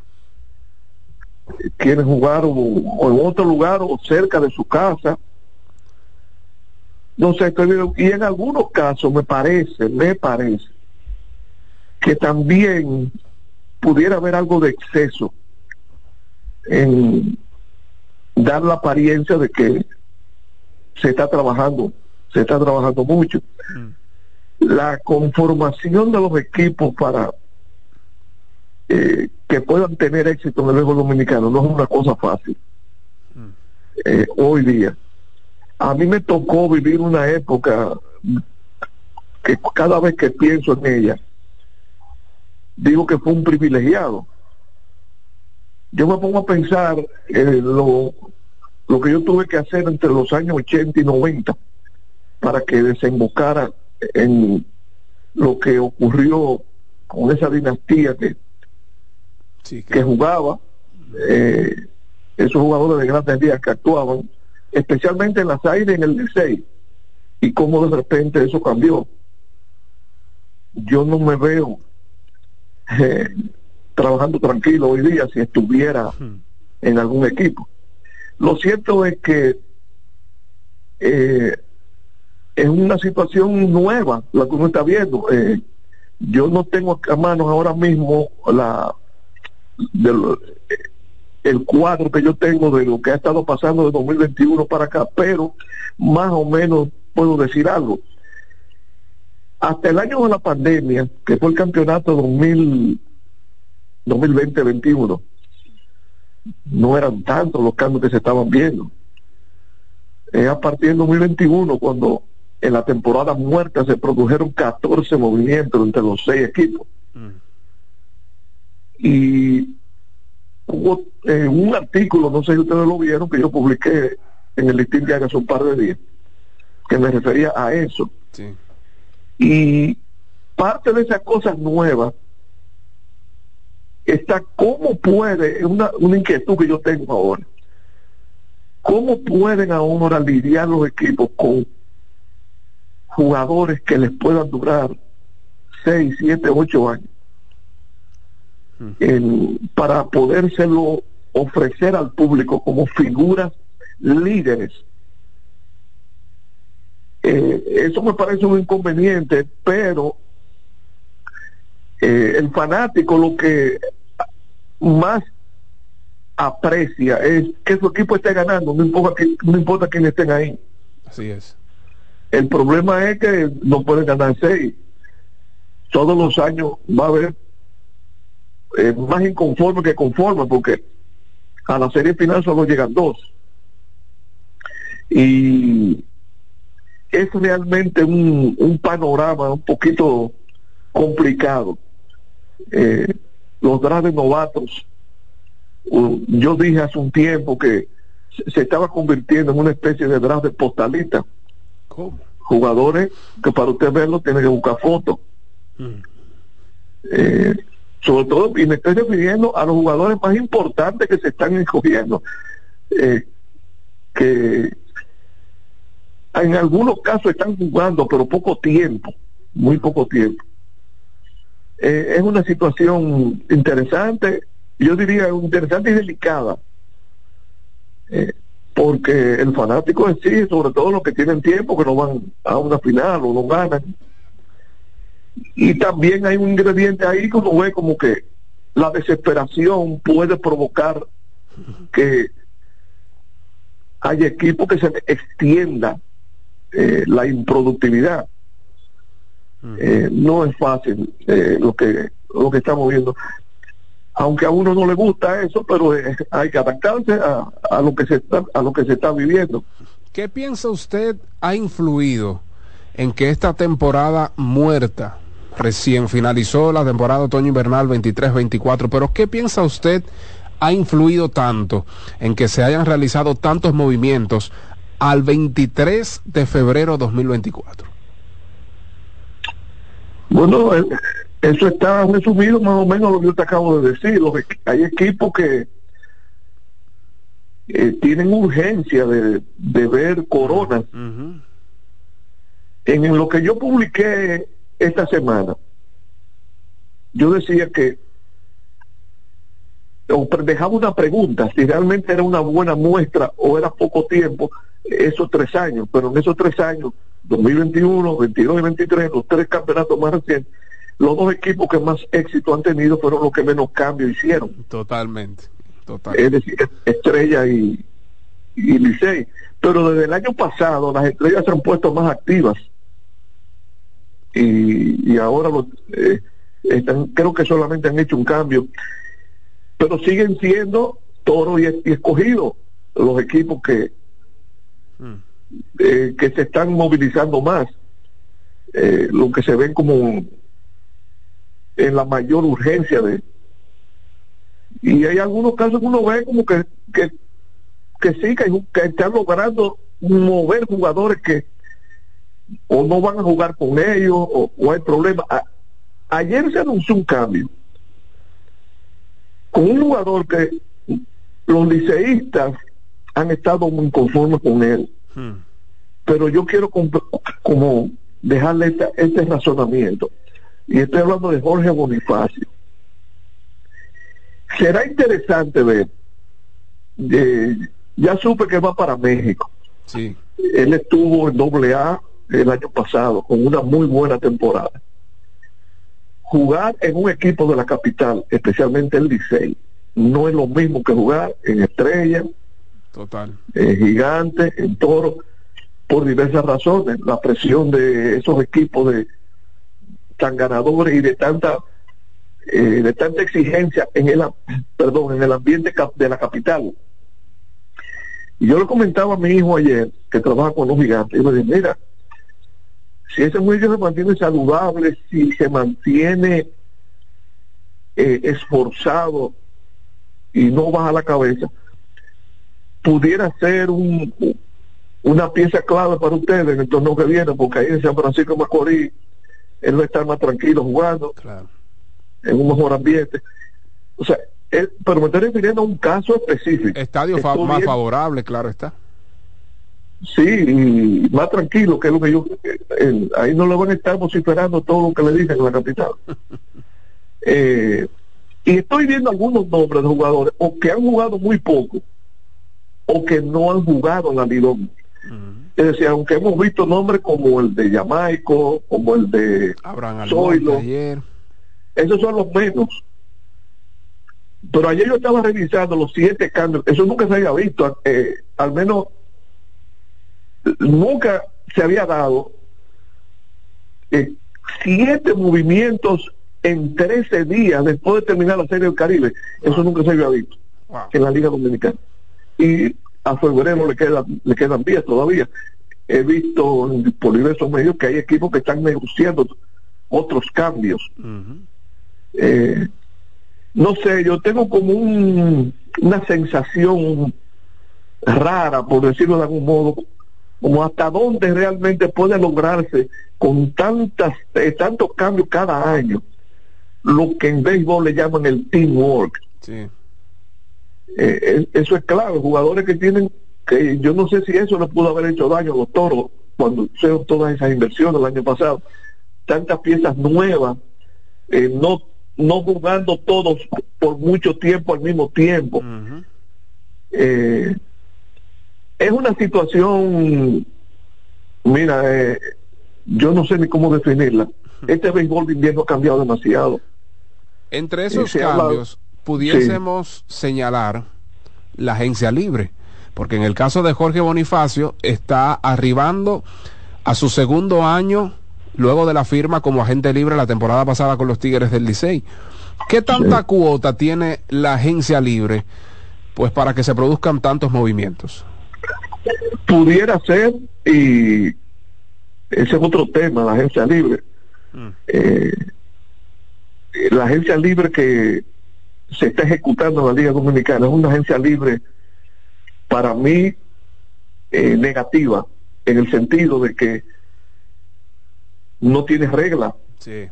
quieren jugar o, en otro lugar o cerca de su casa. No sé, y en algunos casos me parece, me parece que también pudiera haber algo de exceso en dar la apariencia de que se está trabajando, se está trabajando mucho. La conformación de los equipos para eh, que puedan tener éxito en el juego dominicano no es una cosa fácil. Eh, hoy día. A mí me tocó vivir una época que cada vez que pienso en ella, digo que fue un privilegiado yo me pongo a pensar en lo, lo que yo tuve que hacer entre los años 80 y 90 para que desembocara en lo que ocurrió con esa dinastía que, que... jugaba, eh, esos jugadores de grandes días que actuaban, especialmente en las aires en el 16, y cómo de repente eso cambió. Yo no me veo eh, trabajando tranquilo hoy día si estuviera en algún equipo. Lo cierto es que eh, es una situación nueva la que uno está viendo. Eh, yo no tengo a manos ahora mismo del, el cuadro que yo tengo de lo que ha estado pasando de 2021 para acá, pero más o menos puedo decir algo. Hasta el año de la pandemia, que fue el campeonato 2000 2020-21 no eran tantos los cambios que se estaban viendo. Es a partir del 2021 cuando en la temporada muerta se produjeron 14 movimientos entre los seis equipos. Mm. Y hubo eh, un artículo, no sé si ustedes lo vieron, que yo publiqué en el listín de hace un par de días, que me refería a eso. Y parte de esas cosas nuevas está cómo puede, una, una inquietud que yo tengo ahora, cómo pueden ahora lidiar los equipos con jugadores que les puedan durar 6, 7, 8 años para podérselo ofrecer al público como figuras líderes. Eh, eso me parece un inconveniente, pero eh, el fanático lo que más aprecia es que su equipo esté ganando, no importa, no importa quién estén ahí. Así es. El problema es que no pueden ganar seis. Todos los años va a haber eh, más inconforme que conforme, porque a la serie final solo llegan dos. Y es realmente un, un panorama un poquito complicado eh, los drafts novatos, yo dije hace un tiempo que se estaba convirtiendo en una especie de draft de postalita. Jugadores que para usted verlo tiene que buscar fotos. Mm. Eh, sobre todo, y me estoy refiriendo a los jugadores más importantes que se están escogiendo, eh, que en algunos casos están jugando, pero poco tiempo, muy poco tiempo. Eh, es una situación interesante, yo diría interesante y delicada, eh, porque el fanático en sí, sobre todo los que tienen tiempo, que no van a una final o no ganan, y también hay un ingrediente ahí uno ve como que la desesperación puede provocar que haya equipos que se extienda eh, la improductividad. Eh, no es fácil eh, lo que lo que estamos viendo. Aunque a uno no le gusta eso pero eh, hay que adaptarse a, lo que se está a lo que se está viviendo. Qué piensa usted ha influido en que esta temporada muerta recién finalizó la temporada otoño invernal 23-24 pero qué piensa usted ha influido tanto en que se hayan realizado tantos movimientos al 23 de febrero 2024? Bueno, eh, eso está resumido más o menos lo que yo te acabo de decir. hay equipos que eh, tienen urgencia de, ver coronas. En lo que yo publiqué esta semana, yo decía que o dejaba una pregunta si realmente era una buena muestra o era poco tiempo esos tres años, pero en esos tres años, 2021, 22 y 23, los tres campeonatos más recientes, los dos equipos que más éxito han tenido fueron los que menos cambio hicieron. Totalmente, Es decir, Estrella y, y Licey. Pero desde el año pasado las estrellas se han puesto más activas. Y, y ahora eh, están, creo que solamente han hecho un cambio. Pero siguen siendo toro y, escogido los equipos que, hmm. Que se están movilizando más. Eh, lo que se ven como en la mayor urgencia de y hay algunos casos que uno ve como que, que sí, que, están logrando mover jugadores que o no van a jugar con ellos o, hay problemas. ayer se anunció un cambio con un jugador que los liceístas han estado muy conformes con él. Hmm. Pero yo quiero como dejarle este razonamiento y estoy hablando de Jorge Bonifacio. Será interesante ver, eh, ya supe que va para México. Sí. Él estuvo en doble A el año pasado con una muy buena temporada. Jugar en un equipo de la capital, especialmente el Licey, no es lo mismo que jugar en Estrella, Total. en Gigante, en Toro, por diversas razones. La presión de esos equipos de tan ganadores y de tanta eh, de tanta exigencia en el perdón en el ambiente de la capital y yo le comentaba a mi hijo ayer que trabaja con los gigantes y me dice mira si ese muchacho se mantiene saludable si se mantiene eh, esforzado y no baja la cabeza pudiera ser un una pieza clave para ustedes en el torneo que viene porque ahí en San Francisco Macorís él va a estar más tranquilo jugando, en un mejor ambiente. O sea, pero me estoy refiriendo a un caso específico. Estadio más favorable, claro está. Sí, y más tranquilo, que es lo que yo... ahí no le van a estar vociferando todo lo que le dicen en la capital. <laughs> Eh, y estoy viendo algunos nombres de jugadores, o que han jugado muy poco, o que no han jugado en la Lidón. Es decir, aunque hemos visto nombres como el de Jamaico, como el de Zoilo, esos son los menos. Pero ayer yo estaba revisando los siete cambios, eso nunca se había visto, eh, al menos nunca se había dado eh, siete movimientos en 13 días después de terminar la Serie del Caribe. Eso nunca se había visto en la Liga Dominicana. Y a febrero le quedan, le quedan vías todavía. He visto por diversos medios que hay equipos que están negociando otros cambios. Eh, no sé, yo tengo como un, una sensación rara, por decirlo de algún modo, como hasta dónde realmente puede lograrse con tantas eh, tantos cambios cada año, lo que en béisbol le llaman el teamwork. Sí. Eh, eso es clave, jugadores que tienen, que yo no sé si eso le pudo haber hecho daño a los toros cuando hicieron todas esas inversiones el año pasado, tantas piezas nuevas, eh, no, no jugando todos por mucho tiempo al mismo tiempo. Eh, es una situación, mira, yo no sé ni cómo definirla. Este béisbol de invierno ha cambiado demasiado. Entre esos cambios, pudiésemos señalar la agencia libre, porque en el caso de Jorge Bonifacio está arribando a su segundo año luego de la firma como agente libre la temporada pasada con los Tigres del Licey. ¿Qué tanta cuota tiene la agencia libre pues para que se produzcan tantos movimientos? Pudiera ser y ese es otro tema, la agencia libre. Mm. Eh, la agencia libre que se está ejecutando en la Liga Dominicana es una agencia libre para mí eh, negativa en el sentido de que no tiene regla Sí.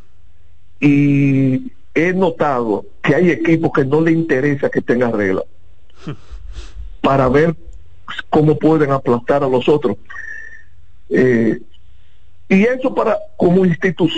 y he notado que hay equipos que no le interesa que tenga regla <laughs> para ver cómo pueden aplastar a los otros. Eh, y eso para como institución